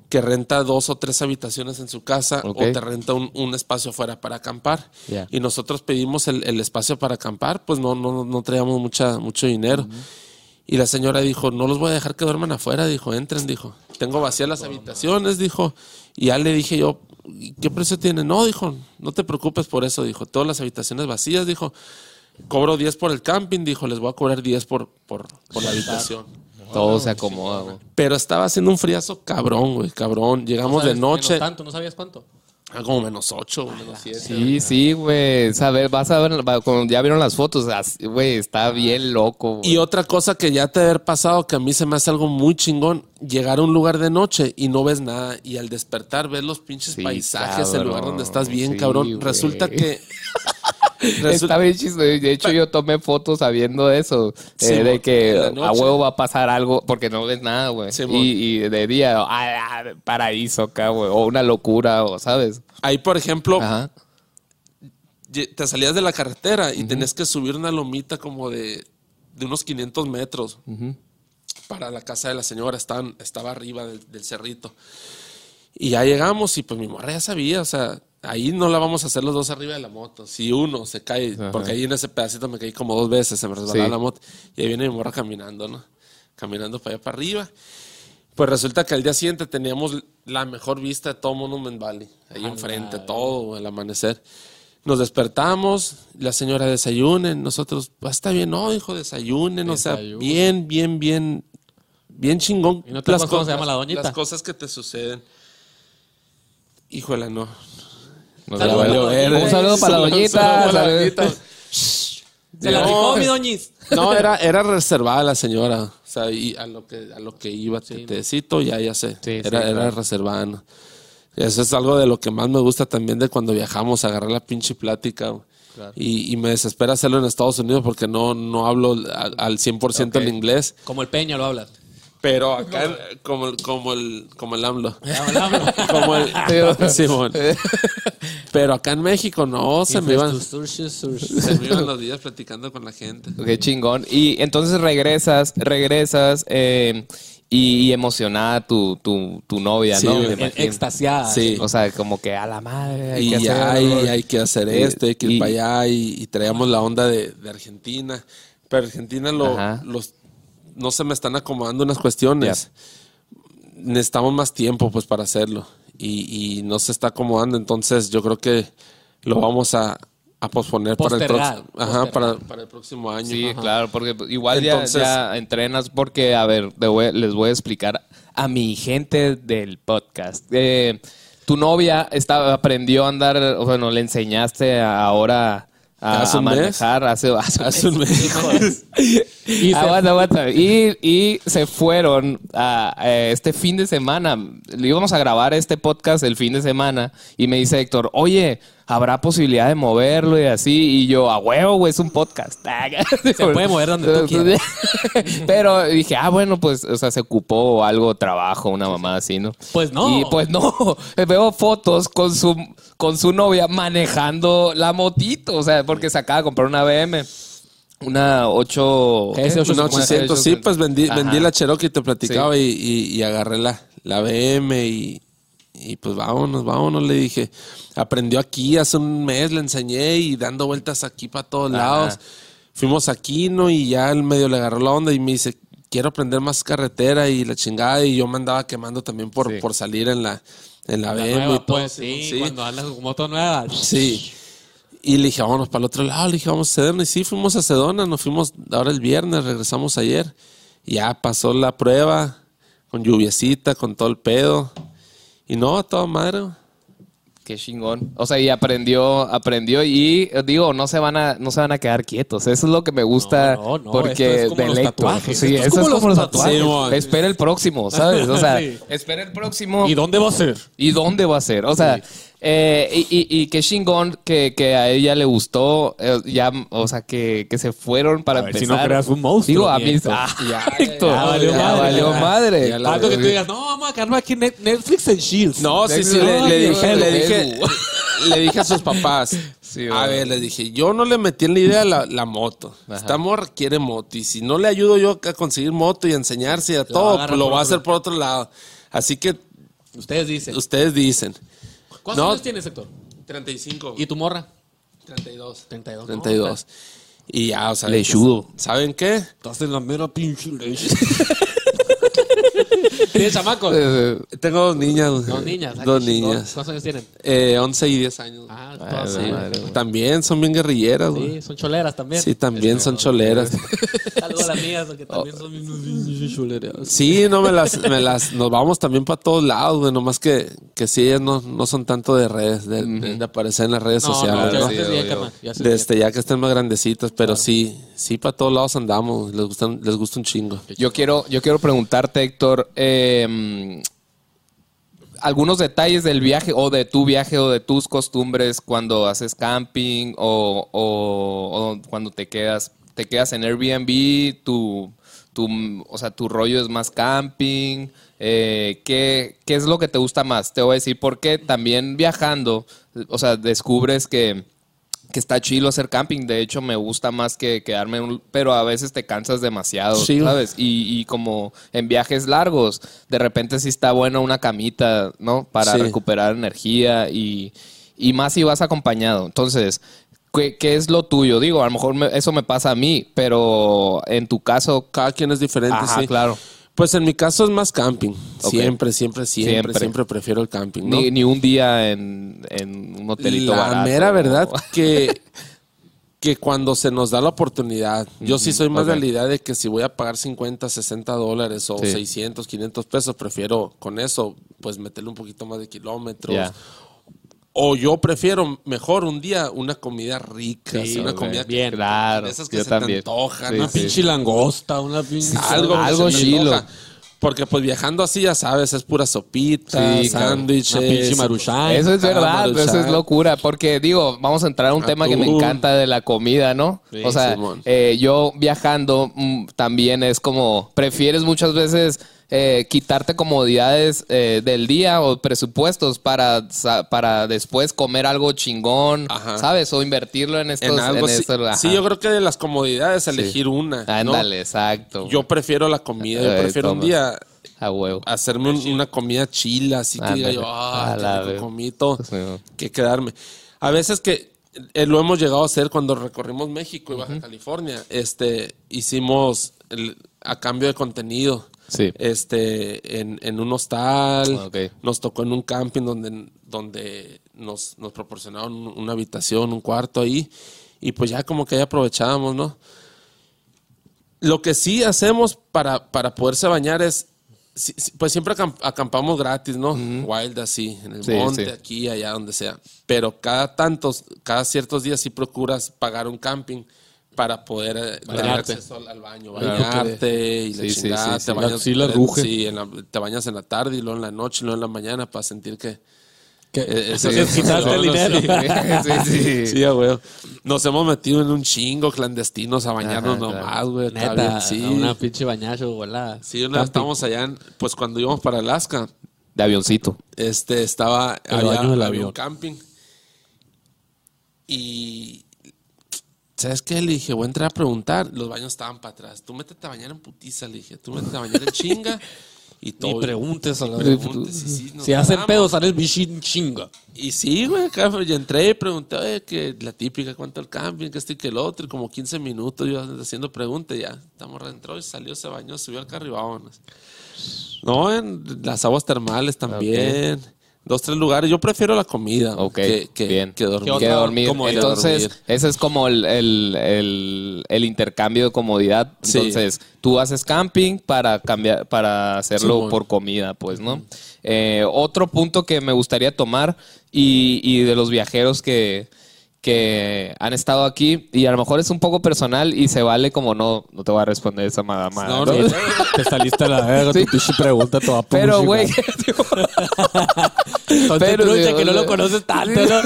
que renta dos o tres habitaciones en su casa o te renta un, un espacio afuera para acampar. Y nosotros pedimos el, el espacio para acampar, pues no, no, no traíamos mucha, mucho dinero. Y la señora dijo, no los voy a dejar que duerman afuera, dijo, entren, dijo. Tengo vacías las habitaciones, dijo. Y ya le dije yo, "¿Y ¿qué precio tiene? No, dijo, no te preocupes por eso, dijo. Todas las habitaciones vacías, dijo. Cobro 10 por el camping, dijo, les voy a cobrar 10 por, por, por la habitación. Todo se acomoda, güey. Pero estaba haciendo un friazo cabrón, güey, cabrón. Llegamos de ¿Sabes? noche, Menos tanto, ¿no sabías cuánto? A como menos 8, menos 7. Sí, sí, güey. Saber, vas a ver, cuando ya vieron las fotos, güey, está bien loco. Y otra cosa que ya te haber pasado, que a mí se me hace algo muy chingón, llegar a un lugar de noche y no ves nada. Y al despertar ves los pinches Sí, paisajes, el lugar donde estás bien, sí, cabrón. Resulta que Está bien chistoso. De hecho, yo tomé fotos sabiendo eso. Sí, eh, de que a huevo va a pasar algo porque no ves nada, güey. Sí, y, y de día, ah, ah, paraíso acá, güey. O una locura, o sabes. Ahí, por ejemplo, Ajá. te salías de la carretera y tenías que subir una lomita como de, de unos 500 metros para la casa de la señora. Estaban, estaba arriba del, del cerrito. Y ya llegamos y pues mi morra ya sabía, o sea, ahí no la vamos a hacer los dos arriba de la moto. Si uno se cae, porque ahí en ese pedacito me caí como dos veces, se me resbalaba Sí. la moto. Y ahí viene mi morra caminando, ¿no? Caminando para allá para arriba. Pues resulta que al día siguiente teníamos la mejor vista de todo Monument Valley. Ahí enfrente, todo, el amanecer. Nos despertamos, la señora desayunen, nosotros, pues está bien, no, hijo, desayunen, o sea, bien, bien, bien, bien chingón. ¿Y no te cómo se llama la doñita? Las cosas que te suceden. Híjole, no. Para la verga. doñita. Un saludo para doñita. Se la No. mi doñis. No, era, era reservada la señora. O sea, y a lo que, a lo que iba, te, te cito, ya, ya sé. Sí, era, sí, era claro. reservada. ¿no? Eso es algo de lo que más me gusta también de cuando viajamos, agarrar la pinche plática. Y, y me desespera hacerlo en Estados Unidos porque no, no hablo al, al 100% el inglés. Como el Peña lo hablas. Pero acá, como, el- como, el, como el AMLO. Como el, Simón. Pero acá en México no, se me iban, se me iban los días platicando con la gente. Qué chingón. Y entonces regresas, regresas eh, y, y emocionada tu, tu, tu novia, Sí, ¿no? Me. Extasiada. Sí. O sea, como que a la madre. Hay y que ya hacerlo. hay, hay que hacer Y- esto, hay que ir y- para allá y, y traíamos la onda de, de Argentina. Pero Argentina lo, los, no se me están acomodando unas cuestiones. Necesitamos más tiempo pues para hacerlo y, y no se está acomodando. Entonces yo creo que lo vamos a, a posponer para el, Postergar, ajá, para, para el próximo año. Sí, Ajá. claro, porque igual ya- Entonces- ya, entrenas porque, a ver, te voy- les voy a explicar a mi gente del podcast. Eh, tu novia estaba, aprendió a andar, bueno, le enseñaste a- ahora a, ¿Hace a mes? manejar hace, hace, Hace un mes. Y aguanta, aguanta. Y, y se fueron a, a este fin de semana. Le íbamos a grabar este podcast el fin de semana. Y me dice Héctor, oye, ¿habrá posibilidad de moverlo y así? Y yo, a huevo, güey, es un podcast. Se puede mover donde tú quieras. Pero dije, ah, bueno, pues, o sea, se ocupó algo, trabajo, una mamá así, ¿no? Pues no. Y pues no, veo fotos con su, con su novia manejando la motito, o sea, porque se acaba de comprar una BM. Una 8... Ese ¿qué? 850, Una 800, sí, pues vendí, Ajá. vendí la Cherokee, te platicaba y, y- y agarré la, la BM y, y pues vámonos, vámonos, le dije. Aprendió aquí hace un mes, le enseñé y dando vueltas aquí para todos Ajá. lados. Fuimos aquí, ¿no? Y ya el medio le agarró la onda y me dice, quiero aprender más carretera y la chingada. Y yo me andaba quemando también por, Sí. por salir en la, en la, La BM y todo. pues sí, cuando andas con moto nueva. Sí. Y le dije, vámonos para el otro lado. Le dije, vamos a Sedona. Y sí, fuimos a Sedona. Nos fuimos ahora el viernes, regresamos ayer. Y ya pasó la prueba con lluviecita, con todo el pedo. Y no, a toda madre. Qué chingón. O sea, y aprendió, aprendió y eh, digo, no se van a, no se van a quedar quietos. Eso es lo que me gusta No, no, no, porque esto es como del los tatuajes. Sí, Esto es eso como es como los tatuajes. tatuajes. Sí, espera el próximo, ¿sabes? O sea, Sí. espera el próximo. ¿Y dónde va a ser? ¿Y dónde va a ser? O sea, eh, y, y, y qué chingón que, que a ella le gustó, eh, ya, o sea, que, que se fueron para A ver si empezar. no creas un monstruo, Digo, a mí, ah, Ya, Héctor, ya valió ya madre, valió madre. Ya Algo que tú digas, no, vamos a quedarnos aquí Netflix en Shields. No, sí, sí, le, le dije, le dije, le dije a sus papás. Sí, a ver, les dije, yo no le metí en la idea la, la moto. Esta morra quiere moto. Y si no le ayudo yo a conseguir moto y a enseñarse y a todo, lo va a hacer por otro lado. Así que Ustedes dicen. ustedes dicen. ¿Cuántos No. años tienes, Héctor? 35. ¿Y tu morra? 32. 32. 32. Y ya, o sea, Lechudo. ¿saben qué? Estás en la mera pinche leche. ¿Tienes chamacos? Eh, Tengo dos niñas. Dos niñas. Dos niñas. ¿Cuántos años tienen? Eh, 11 y 10 años. Ah, Ah, todas sí. madre. También son bien guerrilleras, güey. Sí, son choleras también. Sí, también son choleras. Saludos a las mías, que también son bien choleras. Sí, no me las, me las, nos vamos también para todos lados, güey. Nomás que, que sí, ellas no, no son tanto de redes, de, de aparecer en las redes No, sociales, ya ¿no? Ya estés De bien. este, ya que estén más grandecitas, pero sí, sí, para todos lados andamos. Les gustan, les gusta un chingo. Yo quiero, yo quiero preguntarte, Héctor, eh, algunos detalles del viaje o de tu viaje o de tus costumbres cuando haces camping o cuando te quedas, te quedas en Airbnb, tu, tu, o sea, tu rollo es más camping. eh, ¿qué, ¿Qué es lo que te gusta más? Te voy a decir porque también viajando, o sea, descubres que que está chilo hacer camping. De hecho, me gusta más que quedarme en un... Pero a veces te cansas demasiado, Sí. ¿sabes? Y, y como en viajes largos, de repente sí está bueno una camita, ¿no? Para Sí. recuperar energía y, y más si vas acompañado. Entonces, ¿qué, qué es lo tuyo? Digo, a lo mejor me- eso me pasa a mí, pero en tu caso... Cada quien es diferente, Ajá, sí. claro. Pues en mi caso es más camping. Siempre, siempre, siempre, Siempre. siempre, prefiero el camping, ¿no? Ni, ni un día en, en un hotelito la barato. mera verdad que, que cuando se nos da la oportunidad, yo sí soy más ok. de la idea de que si voy a pagar 50, 60 dólares o Sí. 600, 500 pesos, prefiero con eso pues meterle un poquito más de kilómetros. O yo prefiero mejor un día una comida rica, Sí, una comida que- Bien, claro, de esas que yo se también. te Sí, una sí. pinche langosta, una pinche... algo, que Algo chilo. Porque pues viajando así, ya sabes, es pura sopita, Sí, claro. sándwiches. Maruchan. Eso es Ah, verdad, eso es locura, porque digo, vamos a entrar a un tema que me encanta de la comida, ¿no? Sí, o sea, eh, yo viajando mm, también es como, prefieres muchas veces eh, quitarte comodidades eh, del día o presupuestos para, para después comer algo chingón, Ajá. ¿sabes? O invertirlo en estos... En algo, en sí, estos- ajá. sí, yo creo que de las comodidades elegir una. ¿no? Ándale, exacto. Yo prefiero la comida, yo prefiero un día A huevo. hacerme un- una comida chila, así que diga yo, ah, comí todo", Sí, que quedarme. A veces que eh, lo hemos llegado a hacer cuando recorrimos México y Baja California, este, hicimos el- a cambio de contenido. Sí. Este, en, en un hostal, Ok. nos tocó en un camping donde, donde nos, nos proporcionaron un- una habitación, un cuarto ahí, y pues ya como que ahí aprovechábamos, ¿no? Lo que sí hacemos para, para poderse bañar es, pues siempre acamp- acampamos gratis, ¿no? Wild así, en el Sí, monte, sí. aquí, allá, donde sea. Pero cada tantos, cada ciertos días sí procuras pagar un camping para poder eh, tener Bañarte. acceso al, al baño, bañarte y la Sí, chingada, sí, te sí. bañas, La eh, ruge. en la- te bañas en la tarde y luego en la noche y luego en la mañana para sentir que... Que- eh, Sí, ese- sí, quitaste el sí, dinero. Sí, sí, sí. Sí, güey. Nos hemos metido en un chingo clandestinos a bañarnos Ajá, nomás, güey. Neta, bien, sí. una pinche bañazo, volada. Sí, una estábamos allá, en- pues cuando íbamos para Alaska, De avioncito. este, estaba, El baño del avión. un camping. Y, ¿sabes qué? Le dije, voy a entrar a preguntar. Los baños estaban para atrás. Tú métete a bañar en putiza, le dije. Tú métete a bañar en chinga. Y todo. Ni preguntes a la preguntes, y sí, Si hacen pedo, sales bichín chinga. Y sí, güey, yo entré y pregunté, oye, que la típica, ¿cuánto el camping? Que esto y que el otro. Y como 15 minutos yo haciendo preguntas, ya. Estamos entró y salió, se bañó, subió al carro y vámonos. No, en las aguas termales también. Dos, tres lugares. Yo prefiero la comida Ok, que, que, bien. que dormir. Que dormir. Entonces, dormir. ese es como el, el- el- el intercambio de comodidad. Sí. Entonces, tú haces camping para cambiar, para hacerlo por comida, pues, ¿no? Eh, otro punto que me gustaría tomar y, y de los viajeros que, que han estado aquí, y a lo mejor es un poco personal y se vale como no, no te voy a responder esa madama. No, ¿no? no, Te saliste a la verga, Sí. tu pregunta toda Pero, güey, pero, trucha, que no lo conoces tanto, ¿no?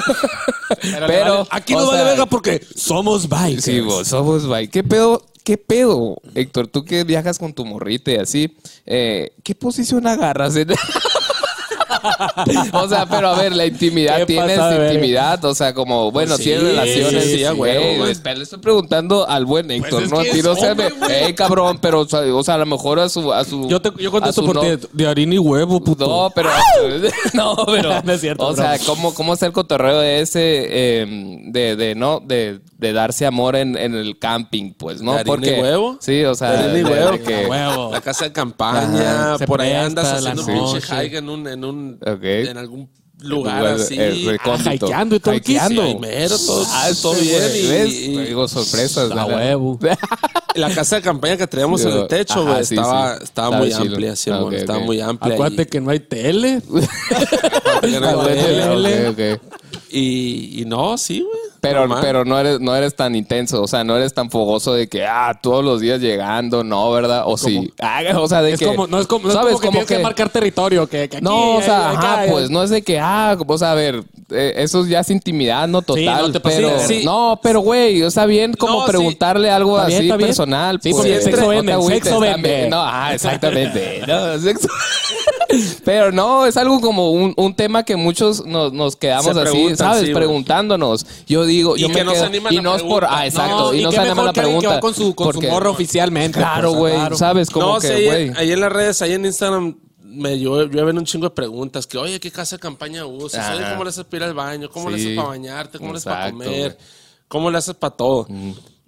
pero, Aquí o nos vale verga porque somos bikers. Sí, vos somos bye. ¿Qué pedo? ¿Qué pedo, Héctor? Tú que viajas con tu morrita y así, eh, ¿qué posición agarras? en- o sea, pero a ver, la intimidad, ¿Qué tienes pasa, intimidad, o sea, como, bueno, sí, tienes relaciones. sí, sí, güey. espera, le estoy preguntando al buen Héctor, es ¿no? A ti es no cabrón, pero, o sea, o sea, a lo mejor a su, a su. Yo, te, yo a contesto su por no- ti, de harina y huevo, puto. no, pero. no, pero. No es cierto, O sea, ¿cómo, ¿cómo está el cotorreo ese eh, de, de, no, de, de darse amor en, en el camping, pues, ¿no? ¿De harina y huevo? Sí, o sea. De harina y de- huevo. que-. La casa de campaña, Ajá. Por ahí andas haciendo un pinche hike en un, en un, En algún lugar lugar, así. eh, recóndito. Ah, hikeando y todo. Sí, todo, Ah, todo sí, bien. y- ¿ves? y- Te digo sorpresas. A ¿verdad? huevo. la casa de campaña que traíamos en el techo, güey, sí, estaba, sí. muy amplia, ok, estaba muy amplia. Acuérdate y- que no hay tele. no hay tele. Y, y no, sí, güey. Pero, Normal. pero no eres, no eres tan intenso, o sea, no eres tan fogoso de que, ah, todos los días llegando, no, ¿verdad? O sí. Ah, o sea, de Es que. como, no es como, no es ¿sabes? como que Como tienes que, que- marcar territorio, que, que aquí, No, o sea, eh, acá, ajá, eh. pues no es de que, ah, o sea, a ver, eh, eso ya es intimidad, no total, no pero, no, pero güey, está bien como No, preguntarle algo así bien. personal. Sí, pues, porque sexo no vende, sexo vende. No, ajá, exactamente. No, sexo- pero no, es algo como un, un tema que muchos nos, nos quedamos Se así, ¿sabes? sí, preguntándonos. Yo digo, Y yo que me no se quedo- animan y no es por, ah, exacto, y, y no se animan a que alguien que va con su, con su porque- morro oficialmente. Claro, pues, güey, claro. ¿sabes? Como no, que, güey. ahí en las redes, ahí en Instagram, me llueve- llueven un chingo de preguntas. Que, oye, ¿qué casa de campaña usas? Oye. ¿cómo le haces para ir al baño? ¿Cómo le Sí. haces para bañarte? ¿Cómo le haces para comer? güey. ¿Cómo le haces para todo?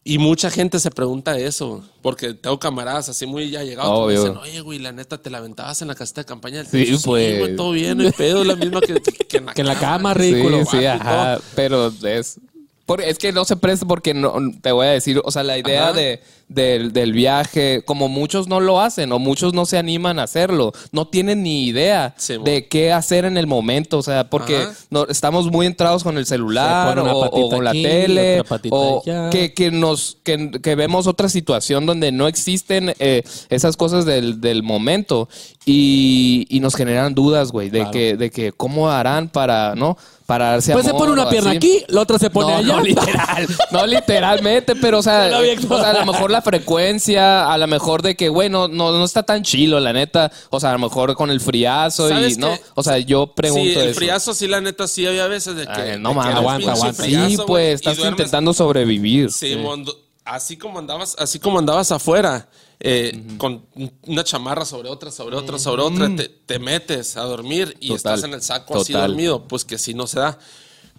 Y mucha gente se pregunta eso, porque tengo camaradas así muy ya llegados que me dicen, oye, güey, la neta, te la aventabas en la casita de campaña del Sí, techo?" pues. güey, todo bien, el pedo es la misma que, que en la Que en la cama, Sí, ridículo. sí, y ajá. Pero es. por- es que no se presta porque no, te voy a decir, o sea, la idea Ajá. de, del, del viaje, como muchos no lo hacen o muchos no se animan a hacerlo, no tienen ni idea Sí, de qué hacer en el momento, o sea, porque no, estamos muy entrados con el celular o, o patita con la aquí, tele o que, que nos que, que vemos otra situación donde no existen eh, esas cosas del, del momento y, y nos generan dudas, güey, de Claro. que de que cómo harán para, ¿no? Para darse Pues se pone una pierna así. aquí, la otra se pone no, allá. no literal, no literalmente, pero sea, o sea, a lo mejor la frecuencia, a lo mejor de que, bueno, no, no está tan chilo, la neta, o sea, a lo mejor con el friazo y, ¿Sabes ¿no? O sea, yo pregunto Sí, el eso. friazo, sí, la neta, sí, había veces de que. Ay, no mames, aguanta, aguanta. friazo, Sí, güey, pues, estás duermes- intentando sobrevivir. Sí, mondo- así como andabas, así como andabas afuera, eh, con una chamarra sobre otra, sobre otra, sobre otra, te, te metes a dormir y Total, estás en el saco así dormido, pues que sí no se da.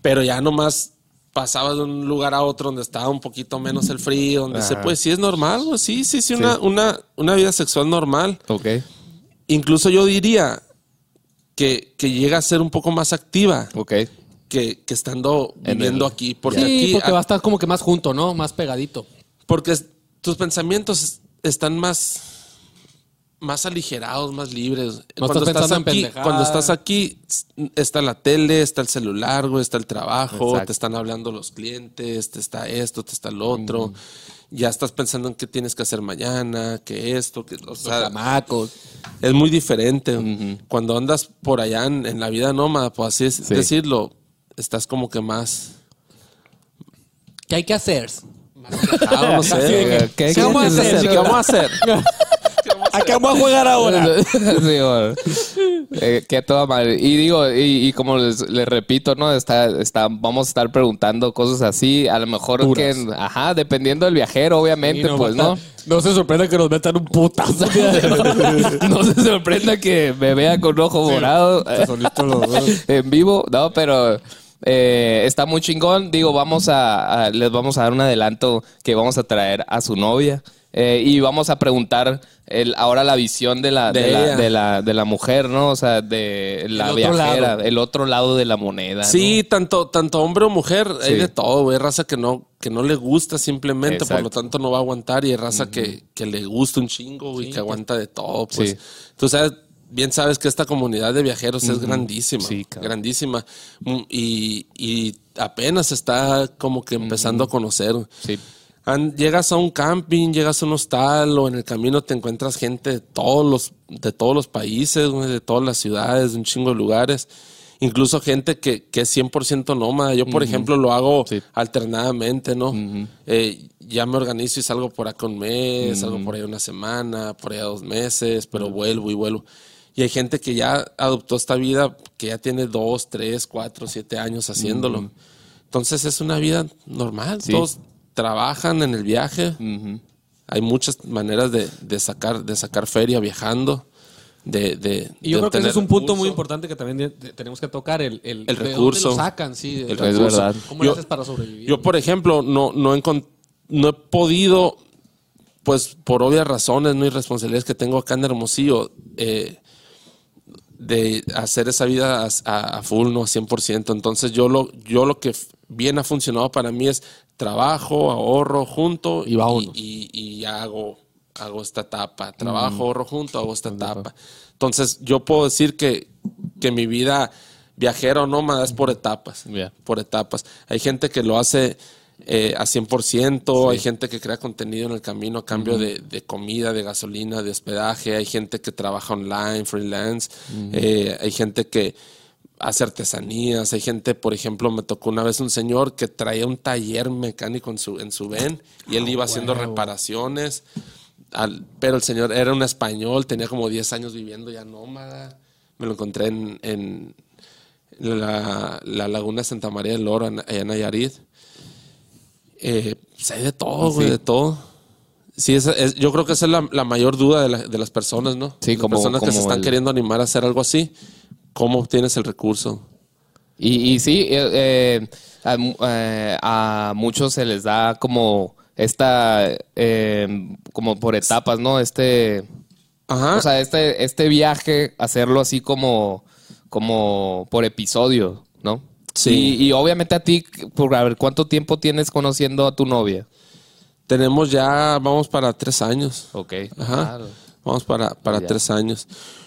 Pero ya nomás pasabas de un lugar a otro donde estaba un poquito menos el frío, donde se pues sí es normal, güey, sí, sí, sí, Una, una, una vida sexual normal. Ok. Incluso yo diría que, que llega a ser un poco más activa Ok. que, que estando En viviendo el- aquí. Porque Sí, aquí, porque va a estar como que más junto, ¿no? Más pegadito. porque es- tus pensamientos están más, más aligerados, más libres. No estás en aquí, cuando estás aquí, está la tele, está el celular, güey, está el trabajo, Exacto. te están hablando los clientes, te está esto, te está lo otro. Ya estás pensando en qué tienes que hacer mañana, que esto, que, o Los chamacos. es muy diferente. Cuando andas por allá en, en la vida nómada, pues así es Sí. decirlo, estás como que más... ¿Qué hay que hacer? No sé. ¿Qué- ¿qué qué vamos a hacer? ¿Qué vamos a hacer? Acá vamos a jugar ahora. Sí, bueno. Eh, que toda madre. Y digo, y, y como les, les repito, ¿no? Está, está, vamos a estar preguntando cosas así. A lo mejor Duras. que, ajá, dependiendo del viajero, obviamente, Sí, pues, a ¿no? No se sorprenda que nos metan un putazo. no se sorprenda que me vea con ojo morado en vivo, no, pero eh, está muy chingón. Digo, vamos a, a- les vamos a dar un adelanto que vamos a traer a su novia eh, y vamos a preguntar el, ahora la visión de la, de, De la, de, la, de la mujer, ¿no? O sea, de la otro viajera, lado. el otro lado de la moneda. Sí, tanto, tanto hombre o mujer, hay de todo, güey. Raza que no, que no le gusta simplemente, por lo tanto no va a aguantar. Y hay raza que, que le gusta un chingo, güey, que aguanta de todo. Pues Sí. tú sabes, bien sabes que esta comunidad de viajeros es grandísima. Sí, grandísima. Mm, Y, y apenas está como que empezando a conocer. ¿no? Sí. Llegas a un camping, llegas a un hostal o en el camino te encuentras gente de todos los, de todos los países, de todas las ciudades, de un chingo de lugares. Incluso gente que, que es 100% nómada. Yo, por ejemplo, lo hago Sí. alternadamente, ¿no? Eh, ya me organizo y salgo por acá un mes, salgo por ahí una semana, por ahí dos meses, pero vuelvo y vuelvo. Y hay gente que ya adoptó esta vida, que ya tiene dos, tres, cuatro, siete años haciéndolo. Entonces es una vida normal. Sí. Todos trabajan en el viaje. Hay muchas maneras de, de sacar, de sacar feria viajando. De, de, Y yo de creo que ese es un punto recurso. muy importante que también tenemos que tocar, el, el, El de dónde recurso. lo sacan, sí. El recurso. verdad. ¿Cómo Yo- lo haces para sobrevivir? Yo, por ejemplo, no, no, encon- no he podido, pues por obvias razones, no y responsabilidades que tengo acá en Hermosillo, eh, de hacer esa vida a, a- a full, no a 100%. Entonces, yo lo, yo lo que bien ha funcionado para mí es trabajo, ahorro junto Y vámonos. y, y hago, hago esta etapa. Trabajo, ahorro junto, hago esta etapa. Entonces, yo puedo decir que, que mi vida viajero nómada es por etapas. Por etapas. Hay gente que lo hace eh, a 100%, hay gente que crea contenido en el camino a cambio de, de comida, de gasolina, de hospedaje, hay gente que trabaja online, freelance, eh, hay gente que hace artesanías, hay gente, por ejemplo, me tocó una vez un señor que traía un taller mecánico en su, en su ven y él iba haciendo reparaciones, al- pero el señor era un español, tenía como 10 años viviendo ya nómada, me lo encontré en, en la, la laguna de Santa María del Oro, en- allá en Nayarit. Eh, pues hay de todo, güey, de todo. Sí, es- yo creo que esa es la, la mayor duda de, la- de las personas, ¿no? Sí, las como- personas que se están el- queriendo animar a hacer algo así. ¿Cómo obtienes el recurso? Y, y sí, eh, eh, a, eh, a muchos se les da como esta, eh, como por etapas, ¿no? Este, Ajá. o sea, este, este viaje, hacerlo así como, como por episodio, ¿no? Sí. Y, y obviamente a ti, por a ver, ¿cuánto tiempo tienes conociendo a tu novia? Tenemos ya, vamos para tres años. Ok. Ajá. Claro. Vamos para, para Ya. tres años.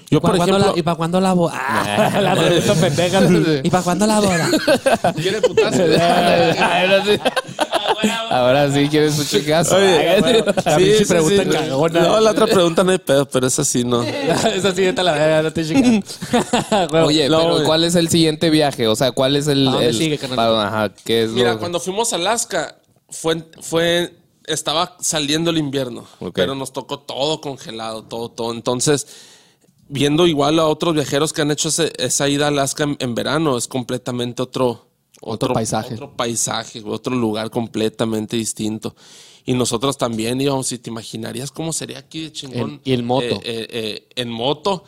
Yo, por ¿Para cuándo ejemplo, la- ¿Y para cuándo la boda? Ah, la. ¿Y para cuándo la boda? ¿Quiere putazo? Ahora sí. Ahora sí quieres un chicazo. Oye, La pinche pregunta cagona. No, la otra pregunta no hay pedo, pero esa sí no. Esa sí, vete a la verga, no te chingas. Oye, No, pero güey. ¿cuál es el siguiente viaje? O sea, ¿cuál es el... ¿A dónde el- sigue, ajá, ¿qué es Mira, lo- cuando fuimos a Alaska, fue, fue, estaba saliendo el invierno, pero nos tocó todo congelado, todo, todo. Entonces, viendo igual a otros viajeros que han hecho ese- esa ida a Alaska en, en verano, es completamente otro, Otro paisaje. Otro paisaje, otro lugar completamente distinto. Y nosotros también íbamos, y te imaginarías cómo sería aquí de chingón. Y en moto. Eh, eh, eh, en moto,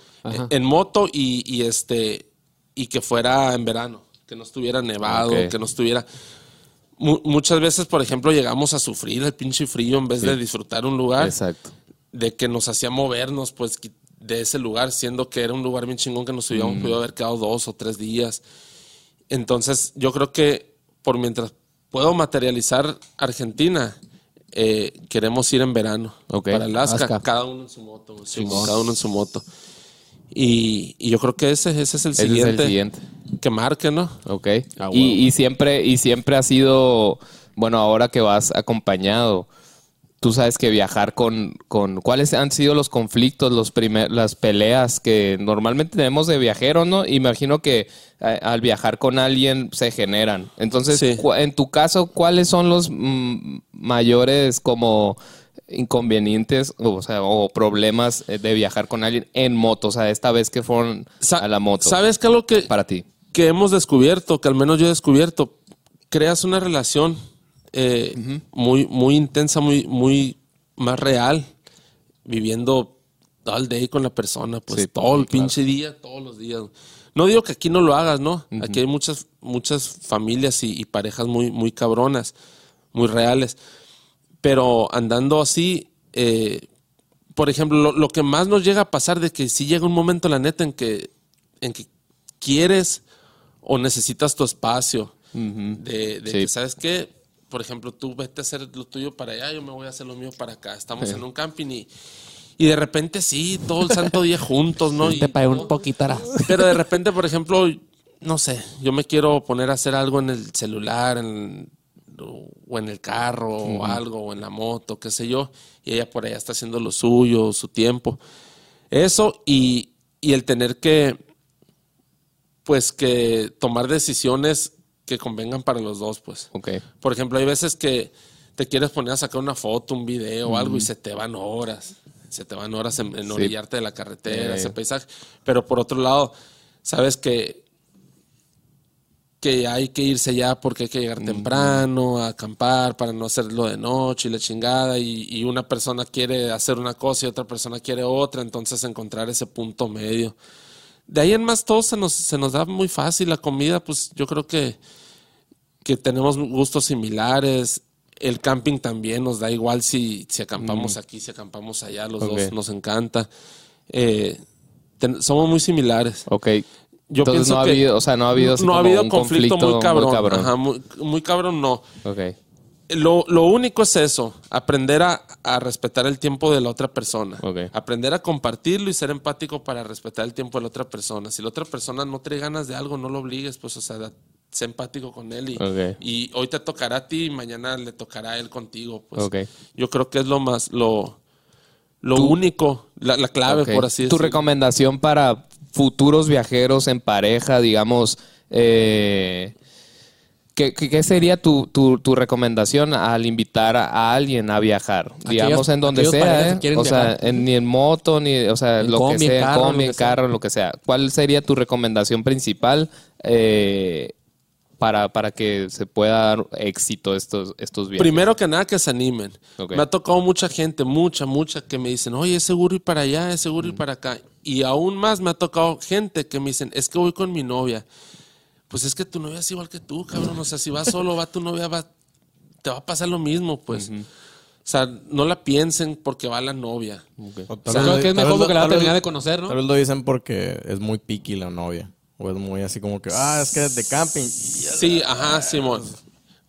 en moto y, y este, y que fuera en verano, que no estuviera nevado, que no estuviera... Mu- muchas veces, por ejemplo, llegamos a sufrir el pinche frío en vez de disfrutar un lugar Exacto. de que nos hacía movernos pues de ese lugar, siendo que era un lugar bien chingón que nos hubiéramos podido haber quedado dos o tres días. Entonces, yo creo que por mientras puedo materializar Argentina, eh, queremos ir en verano Ok. para Alaska, Alaska. cada uno en su moto, sí, cada uno en su moto. Y, y yo creo que ese, ese es el Ese es el siguiente, siguiente. que marque, ¿no? Ok. Ah, y, y siempre, y siempre ha sido, bueno, ahora que vas acompañado, tú sabes que viajar con, con ¿cuáles han sido los conflictos, los primer, las peleas que normalmente tenemos de viajeros, ¿no? Imagino que eh, al viajar con alguien se generan. Entonces, Sí. en tu caso, ¿cuáles son los mm, mayores como inconvenientes, o sea, o problemas eh, de viajar con alguien en moto? O sea, esta vez que fueron Sa- a la moto. ¿Sabes qué es lo que, Para ti. que hemos descubierto, que al menos yo he descubierto, creas una relación eh, muy, muy intensa, muy, muy más real, viviendo all day con la persona, pues Sí, todo el claro. pinche día, todos los días. No digo que aquí no lo hagas, ¿no? Aquí hay muchas, muchas familias y, y parejas muy, muy cabronas, muy reales. Pero andando así, eh, por ejemplo, lo, lo que más nos llega a pasar de que si llega un momento, la neta, en que, en que quieres o necesitas tu espacio. De, de Sí. que, ¿sabes qué? Por ejemplo, tú vete a hacer lo tuyo para allá, yo me voy a hacer lo mío para acá. Estamos en un camping y, y de repente sí, todo el santo día juntos, ¿no? Y- Te pagué un poquito. pero de repente, por ejemplo, no sé, yo me quiero poner a hacer algo en el celular en- o en el carro o algo, o en la moto, qué sé yo, y ella por allá está haciendo lo suyo, su tiempo. Eso y, y el tener que, pues que tomar decisiones que convengan para los dos, pues. Ok. Por ejemplo, hay veces que te quieres poner a sacar una foto, un video o algo y se te van horas. Se te van horas en, en orillarte de la carretera, Eh. ese paisaje. Pero por otro lado, sabes que, que hay que irse ya porque hay que llegar temprano a acampar para no hacerlo de noche y la chingada. Y, y una persona quiere hacer una cosa y otra persona quiere otra. Entonces encontrar ese punto medio. De ahí en más todo se nos, se nos da muy fácil. La comida, pues yo creo que que tenemos gustos similares. El camping también nos da igual si, si acampamos aquí, si acampamos allá, los dos nos encanta. Eh, ten- somos muy similares. Ok. Yo Entonces pienso no ha que habido, o sea, no ha habido no ha habido conflicto, muy cabrón. Muy cabrón. Ajá, muy, muy cabrón no. Ok. Lo, lo único es eso, aprender a, a respetar el tiempo de la otra persona. Ok. Aprender a compartirlo y ser empático para respetar el tiempo de la otra persona. Si la otra persona no trae ganas de algo, no lo obligues, pues, o sea, da- sé empático con él. Y, y hoy te tocará a ti y mañana le tocará a él contigo. Pues. Yo creo que es lo más, lo, lo único, la, la clave, por así Tu decirlo. recomendación para futuros viajeros en pareja, digamos, eh, ¿qué, sería tu, tu- tu recomendación al invitar a, alguien a viajar? digamos, en donde sea, ¿eh? O sea, en- ni en moto, ni, o sea, En lo combi, que sea, carro, combi, lo en que sea. carro, lo que sea. ¿Cuál sería tu recomendación principal eh, para, para que se pueda dar éxito estos, estos viajes? Primero que nada, que se animen. Me ha tocado mucha gente, mucha, mucha, que me dicen, oye, es seguro ir para allá, es seguro ir para acá. Y aún más me ha tocado gente que me dicen, es que voy con mi novia. Pues es que tu novia es igual que tú, cabrón. O sea, si vas solo, va tu novia, va, te va a pasar lo mismo, pues. O sea, no la piensen porque va la novia. O sea, creo que es mejor porque la va a terminar de conocer, ¿no? Tal vez lo dicen porque es muy piqui la novia. O es muy así como que, ah, es que es de camping. Sí, ajá, Simón.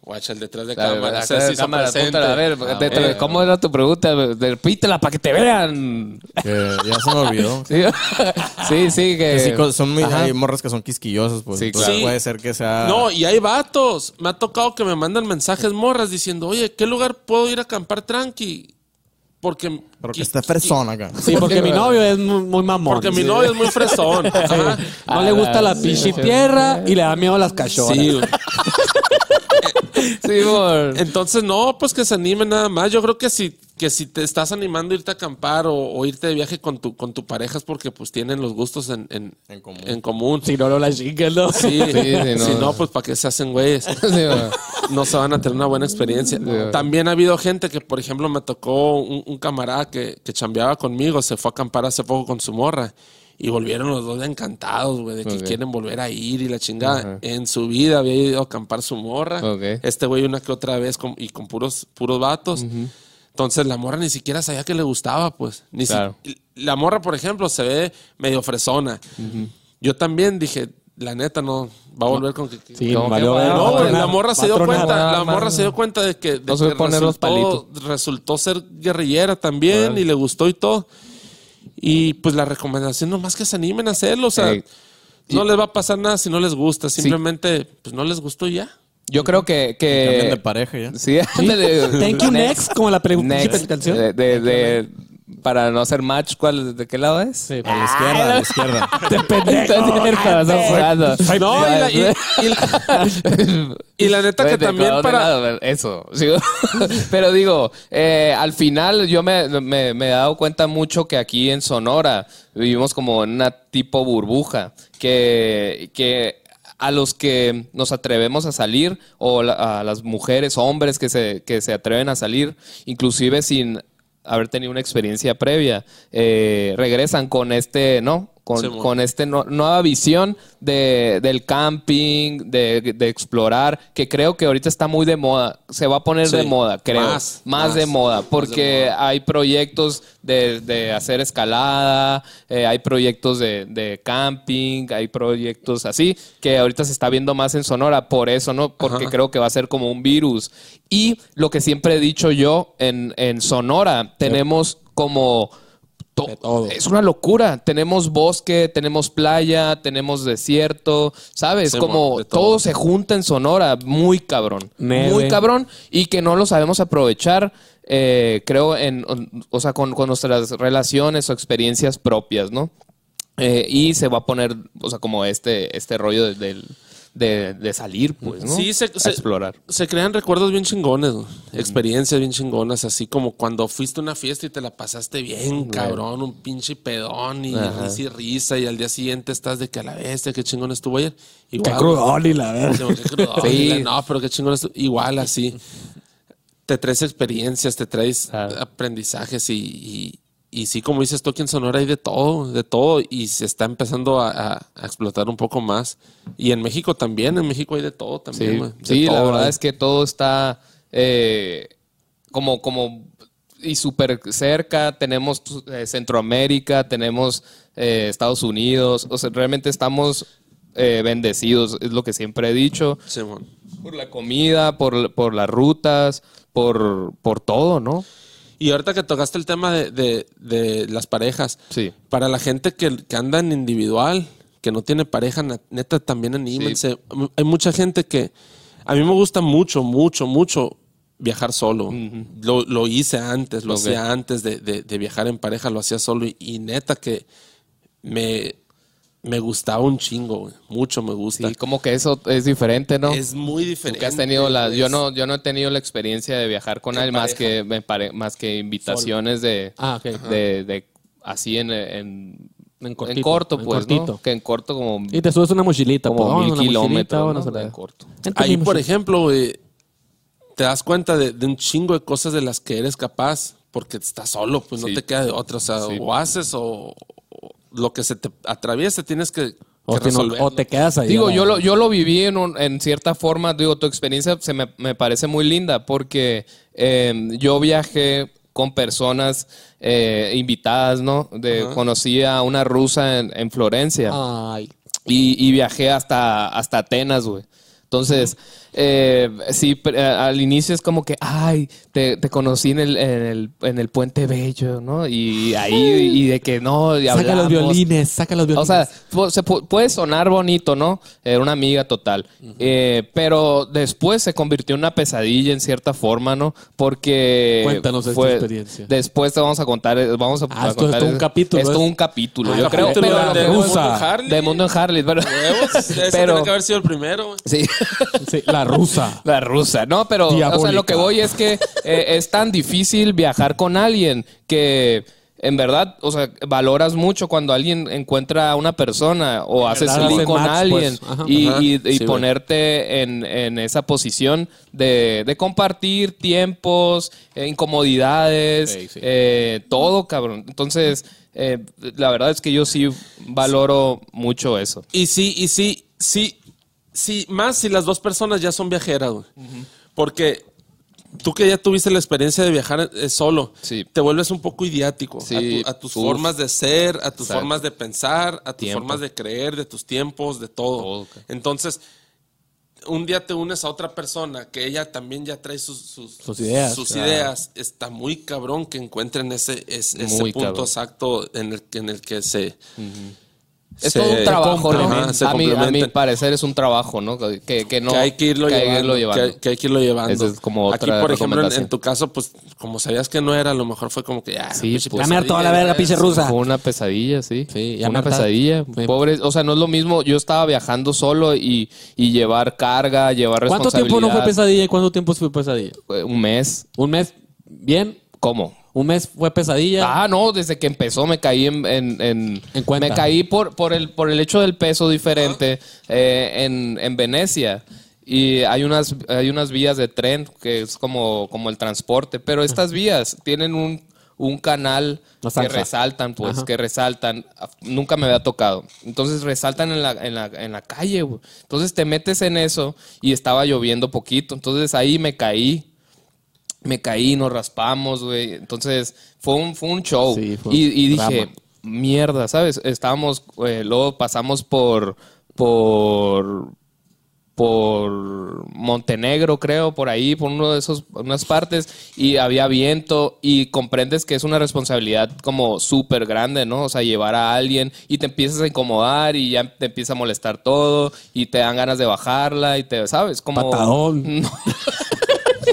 Guacha, el detrás de Claro, cámara. apúntala, a ver, Ah, bueno. ¿cómo era tu pregunta? Repítela para que te vean. Que ya se me olvidó. Sí, sí, sí, que... Que sí, co- son muy, hay morras que son quisquillosas, pues. Sí, claro. puede ser que sea. No, y hay vatos. Me ha tocado que me mandan mensajes morras diciendo, oye, ¿qué lugar puedo ir a acampar tranqui? Porque, Porque esta persona acá. Sí, porque mi novio es muy, muy mamón. porque mi novio es muy fresón. Ajá. No le gusta la pinche tierra y le da miedo a las cachoras. Sí, güey. Sí, por- Entonces, no, pues que se animen nada más. Yo creo que si, que si te estás animando a irte a acampar o, o irte de viaje con tu, con tu pareja es porque pues tienen los gustos en, en, En común. en común. Si no, no la chinguen, ¿no? Sí, sí, no. si no, pues para qué se hacen güeyes. Sí, no se van a tener una buena experiencia. También ha habido gente que, por ejemplo, me tocó un, un camarada que, que chambeaba conmigo, se fue a acampar hace poco con su morra. Y volvieron los dos encantados, güey, de que quieren volver a ir y la chingada. En su vida había ido a acampar su morra. Ok. Este güey una que otra vez con- y con puros, puros vatos. Entonces la morra ni siquiera sabía que le gustaba, pues. Ni si- la morra, por ejemplo, se ve medio fresona. Yo también dije, la neta, no, va a volver con que... Sí, valió que No, va a güey, tronar, la morra se dio cuenta, la nada morra se dio cuenta de que, de que resultó, resultó ser guerrillera también y le gustó y todo. Y pues la recomendación nomás que se animen a hacerlo, o sea, Ey. no les va a pasar nada si no les gusta, simplemente pues no les gustó y ya. Yo creo que... Cambien de que pareja ya. sí, ándale. Thank you next, como la pregunta Next. canción. De, de- de- para no hacer match, ¿cuál, ¿de qué lado es? Sí. A la izquierda, a la izquierda. De pendejo. No, y la, y- y la- y la neta que Vete, también ¿a dónde para... lado? Eso. sí. Pero digo, eh, al final yo me, me- me he dado cuenta mucho que aquí en Sonora vivimos como en una tipo burbuja, que, que a los que nos atrevemos a salir, o la- a las mujeres, hombres que se, que se atreven a salir, inclusive sin haber tenido una experiencia previa, eh, regresan con este, ¿no? Con, Sí, mo. con esta nueva visión de, del camping, de, de explorar, que creo que ahorita está muy de moda. Se va a poner Sí. de moda, creo. Más, Más, más, de moda, de porque moda. hay proyectos de, de hacer escalada, eh, hay proyectos de, de camping, hay proyectos así, que ahorita se está viendo más en Sonora, por eso, ¿no? Porque Ajá. creo que va a ser como un virus. Y lo que siempre he dicho yo, en, en Sonora tenemos como... to- De todo. Es una locura. Tenemos bosque, tenemos playa, tenemos desierto, ¿sabes? Como todo. todo se junta en Sonora, muy cabrón. Neve. Muy cabrón. Y que no lo sabemos aprovechar, eh, creo, en, o sea, con, con nuestras relaciones o experiencias propias, ¿no? Eh, y se va a poner, o sea, como este, este rollo de, del- de- de salir, pues, ¿no? Sí, se, A se- explorar. se crean recuerdos bien chingones, güey. experiencias bien chingonas, así como cuando fuiste a una fiesta y te la pasaste bien, cabrón, un pinche pedón y Ajá. risa y risa, y al día siguiente estás de que a la bestia, qué chingón estuvo ayer. Igual, Qué crudón y la verdad. Sí, qué crudón, Sí. la- No, pero qué chingón estuvo. Igual así. Te traes experiencias, te traes Claro. aprendizajes y, y, y sí, como dices tú, aquí en Sonora hay de todo, de todo, y se está empezando a, a- a explotar un poco más. Y en México también, en México hay de todo también. Sí, de sí, la verdad es que todo está eh, como, como y súper cerca. Tenemos eh, Centroamérica, tenemos eh, Estados Unidos. O sea, realmente estamos eh, bendecidos, es lo que siempre he dicho. Simón. Por la comida, por, por las rutas, por, por todo, ¿no? Y ahorita que tocaste el tema de, de- de las parejas, Sí. para la gente que, que anda en individual, que no tiene pareja, neta, también anímense. Hay mucha gente que... A mí me gusta mucho, mucho, mucho viajar solo. lo, lo hice antes, lo hacía antes de, de- de viajar en pareja, lo hacía solo. Y, y neta que me, me gustaba un chingo, güey. Mucho me gusta. Sí, como que eso es diferente, ¿no? Es muy Tú diferente. que has tenido la, yo no, yo no he tenido la experiencia de viajar con En él más que me pare- más que invitaciones de, Ah, ok. de, de así en, en, En en cortito, corto, en pues, cortito. ¿no? Que en corto como, Y te subes una mochilita, como pues, mil una kilómetros, ¿no? En corto. Ahí, por ejemplo, güey, te das cuenta de, de un chingo de cosas de las que eres capaz porque estás solo, pues Sí. no te queda de otra. O sea, Sí. o haces o lo que se te atraviese tienes que, O, que no- o te quedas ahí. Digo, yo lo, yo lo viví en, un- en cierta forma, digo, tu experiencia se me, me parece muy linda porque eh, yo viajé con personas eh, invitadas, ¿no? De, conocí a una rusa en, en Florencia. Ay. Y, y viajé hasta, hasta Atenas, güey. Entonces, eh, sí, eh, al inicio es como que, ay, te, te conocí en el, en, el, en el Puente Bello, ¿no? Y ahí, y de que no, y Saca los hablamos. violines, saca los O violines. sea, pu- se pu- puede sonar bonito, ¿no? Era una amiga total. Eh, pero después se convirtió en una pesadilla en cierta forma, ¿no? Porque. Cuéntanos esta experiencia. Después te vamos a contar. eh, Vamos a, Ah, a esto es contar. todo un capítulo, Esto ¿es? un capítulo, Ah, yo creo. Pero, de. Mundo Harley. de Mundo en Harley, pero. Pero tiene que haber sido el primero, sí. Sí, la rusa. La rusa, no, pero o sea, lo que voy es que eh, es tan difícil viajar con alguien que en verdad, o sea, valoras mucho cuando alguien encuentra a una persona o haces hacen con match, alguien pues. Ajá. y, Ajá. y- y Sí, güey. ponerte en, en esa posición de, de compartir tiempos, eh, incomodidades, Sí, sí. eh, todo, cabrón. Entonces, eh, la verdad es que yo sí valoro mucho eso. Y sí, y sí, sí, sí, más si las dos personas ya son viajeras, güey. Porque tú que ya tuviste la experiencia de viajar eh, solo, Sí. te vuelves un poco idiático a, Sí, tu- a tus uf. formas de ser, a tus Exacto. formas de pensar, a tus Tiempo. formas de creer, de tus tiempos, de todo. Entonces, un día te unes a otra persona que ella también ya trae sus, sus, Sus ideas, sus claro. ideas. Está muy cabrón que encuentren ese, punto cabrón. exacto en el, que- en el que se... Es se todo un trabajo, ¿no? a, mi parecer es un trabajo, ¿no? Que, que no que hay que irlo que hay que llevando. irlo llevando. Que, que hay que irlo llevando. Es como Aquí, otra por ejemplo, en, tu caso, pues, como sabías que no era, a lo mejor fue como que ya. Sí, pinche pues. A la verga, pinche sí. rusa. Fue una pesadilla, sí. Sí, ya una me pesadilla. Sí. Pobre, o sea, no es lo mismo. Yo estaba viajando solo y, y llevar carga, llevar ¿Cuánto responsabilidad. tiempo no fue pesadilla y cuánto tiempo fue pesadilla? Un mes. ¿Un mes? ¿Bien? ¿Cómo? ¿Un mes fue pesadilla? Ah, no, desde que empezó me caí en... en, en- En cuenta. Me caí por, por, el, por el hecho del peso diferente eh, en, en Venecia. Y hay unas, hay unas vías de tren que es como, como el transporte. Pero estas vías tienen un, un canal que resaltan, pues, Ajá. que resaltan. Nunca me había tocado. Entonces resaltan en la, en la, en la calle. Entonces te metes en eso y estaba lloviendo poquito. Entonces ahí me caí me caí, nos raspamos, güey. Entonces, fue un, fue un show. Sí, fue y, y dije, mierda, ¿sabes? Estábamos, eh, luego pasamos por, por, por Montenegro, creo, por ahí, por uno de esos, unas partes, y había viento, y comprendes que es una responsabilidad como súper grande, ¿no? O sea, llevar a alguien y te empiezas a incomodar y ya te empieza a molestar todo, y te dan ganas de bajarla, y te, ¿sabes? Como... Patadón. No.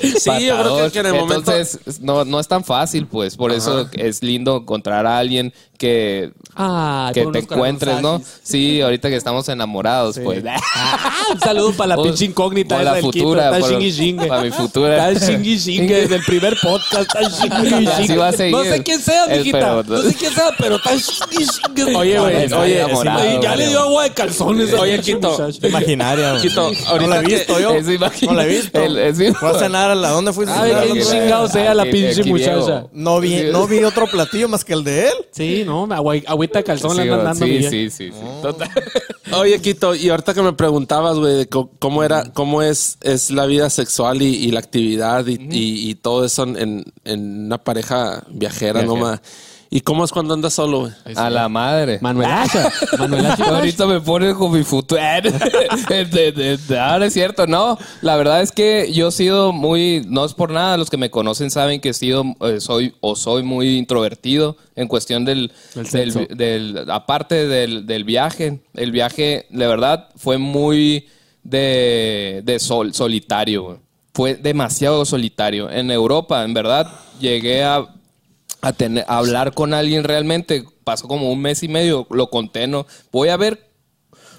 Sí, yo creo que, que en el momento. Entonces, no, no es tan fácil, pues. Por eso es lindo encontrar a alguien que, Ah, que te encuentres, ¿no? Sí, ahorita que estamos enamorados, pues. Ah, un saludo para la Por- pinche incógnita por esa la futura, Está chingue. para mi futura. Está chingue desde el primer podcast. Está chingui Y así chingue. va a seguir. No sé quién sea, El- mijita. No sé quién sea, pero está chingue. Oye, güey, oye, enamorado, ya le dio agua de calzones. Oye, pinche Quito. Imaginaria, güey. Quito, no ahorita la he visto yo. No la he visto. El- es mi- Fue a cenar a la... ¿Dónde fuiste a Ay, cenar? qué ¿Dónde- chingado sea la pinche muchacha. No vi, no vi otro platillo más que el de él. Sí, no, agüita de calzón le Sí, andan dando. sí, sí, sí, sí. Total. Oye, Quito, y ahorita que me preguntabas, güey, cómo era, cómo es, es la vida sexual y, y la actividad y, y- y todo eso en, en una pareja viajera, Viajera. nomás. ¿Y cómo es cuando andas solo, güey? A la madre. Manuel Asha. Manuel Asha. Ahorita me pone con mi futuro. Ahora es cierto, no. La verdad es que yo he sido muy, no es por nada, los que me conocen saben que he sido, eh, soy o soy muy introvertido en cuestión del, Del del, aparte del, del viaje. El viaje, de verdad, fue muy de, de sol, solitario. güey. Fue demasiado solitario. En Europa, en verdad, llegué a a, tener, a hablar con alguien realmente. Pasó como un mes y medio, lo conté, ¿no? Voy a ver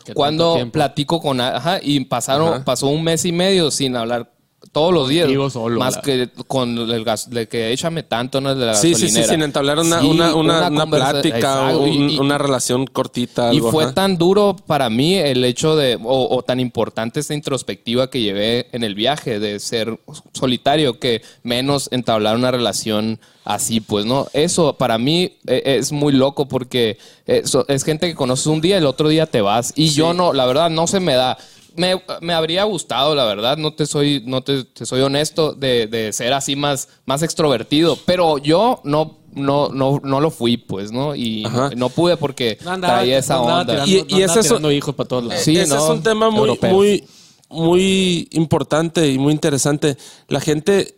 ¿Qué cuando platico con... Ajá, y pasaron, Ajá. pasó un mes y medio sin hablar todos los días. Solo, más la- que con el gas, de que échame tanto, ¿no? De la Sí, sí, sí, sin entablar una, Sí, una, una, plática, Exacto, un- y- y- una relación cortita. y fue ajá. tan duro para mí el hecho de, o, o tan importante esta introspectiva que llevé en el viaje, de ser solitario, que menos entablar una relación así, pues, ¿no? Eso para mí eh, es muy loco porque es gente que conoces un día, el otro día te vas. Y yo no, la verdad, no se me da. Me, me habría gustado, la verdad, no te soy, no te, te soy honesto, de, de ser así más, más extrovertido. Pero yo no, no, no, no lo fui, pues, ¿no? Y no pude porque andaba- traía esa onda. tirando- Y- ese es un- hijos para todos lados. Sí, Ese no, es un tema muy, muy, muy importante y muy interesante. La gente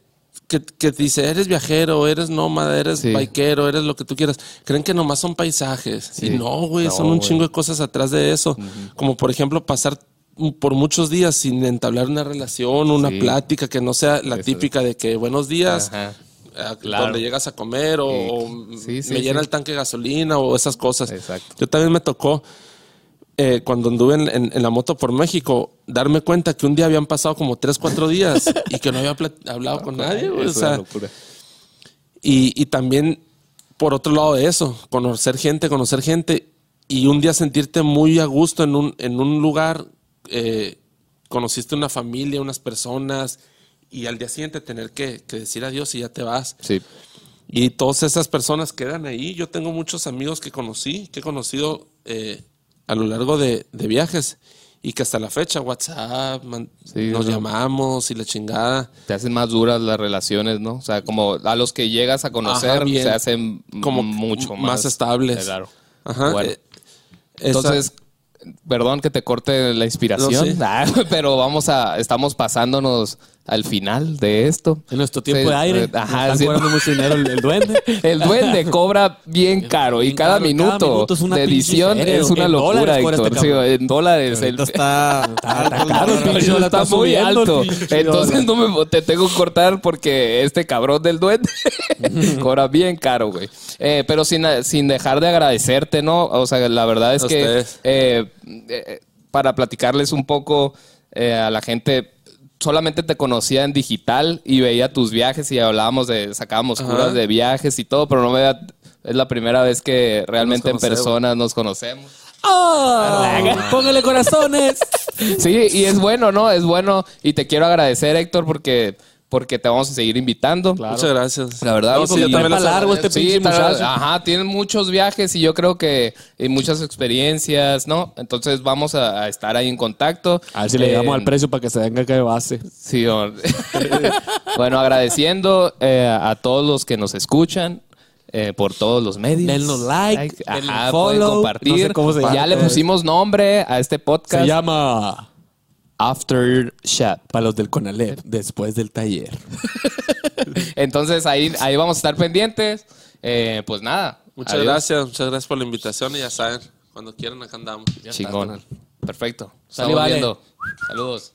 que, que dice, eres viajero, eres nómada, eres Sí. biquero, eres lo que tú quieras, creen que nomás son paisajes. Sí. Y no, güey, No, son un chingo de cosas atrás de eso. Como por ejemplo pasar por muchos días sin entablar una relación, una Sí. plática que no sea la Eso. típica de que buenos días, a- Claro. donde llegas a comer o, o Sí, sí, me llena el tanque de gasolina o esas cosas. Exacto. Yo también me tocó, eh, cuando anduve en, en- en la moto por México, darme cuenta que un día habían pasado como tres, cuatro días y que no había hablado con nadie. o sea, y, y también, por otro lado de eso, conocer gente, conocer gente y un día sentirte muy a gusto en un, en un lugar, eh, conociste una familia, unas personas y al día siguiente tener que, que decir adiós y ya te vas. Sí. Y todas esas personas quedan ahí. Yo tengo muchos amigos que conocí, que he conocido eh, a lo largo de, de viajes y que hasta la fecha, WhatsApp, man- Sí, nos no. llamamos y la chingada. Te hacen más duras las relaciones, ¿no? O sea, como a los que llegas a conocer Ajá, se hacen Como mucho más, más estables. Claro. Ajá. Bueno, eh, entonces, perdón que te corte la inspiración, No. Ah, pero vamos a, estamos pasándonos al final de esto. En nuestro tiempo Sí, de aire. eh, ajá, están sí. cobrando mucho dinero el, el duende. El duende cobra bien caro y cada caro, cada minuto, minuto es una de edición feria, es una en locura, Héctor. este Sí, en dólares. el- Ahorita está, está caro el pinche está está muy alto. Entonces no me, te tengo que cortar porque este cabrón del duende cobra bien caro, güey. Eh, pero sin, sin dejar de agradecerte, ¿no? O sea, la verdad es A que eh, eh, para platicarles un poco eh, a la gente, solamente te conocía en digital y veía tus viajes y hablábamos de, sacábamos Ajá. curas de viajes y todo, pero no me había- es la primera vez que realmente en persona nos conocemos. ¡Ah! Póngale corazones. Sí, y es bueno, ¿no? Es bueno. Y te quiero agradecer, Héctor, porque, porque te vamos a seguir invitando. Muchas gracias. La verdad, No, sí, sí, también largo este Sí, ajá, tienen muchos viajes y yo creo que y muchas experiencias, ¿no? Entonces vamos a, a estar ahí en contacto. A ver si le llegamos al precio para que se venga acá de base. Sí, hombre. bueno, agradeciendo eh, a todos los que nos escuchan. eh, por todos los medios. Denos like, denle Ajá, follow, pueden compartir. no sé cómo se ya le pusimos nombre a este podcast. Se llama After Chat. para los del Conalep, después del taller. Entonces ahí, ahí vamos a estar pendientes. Eh, pues nada. Muchas adiós. gracias, muchas gracias por la invitación y ya saben, cuando quieran acá andamos. Chingón. Perfecto. Estamos vale. viendo. Saludos.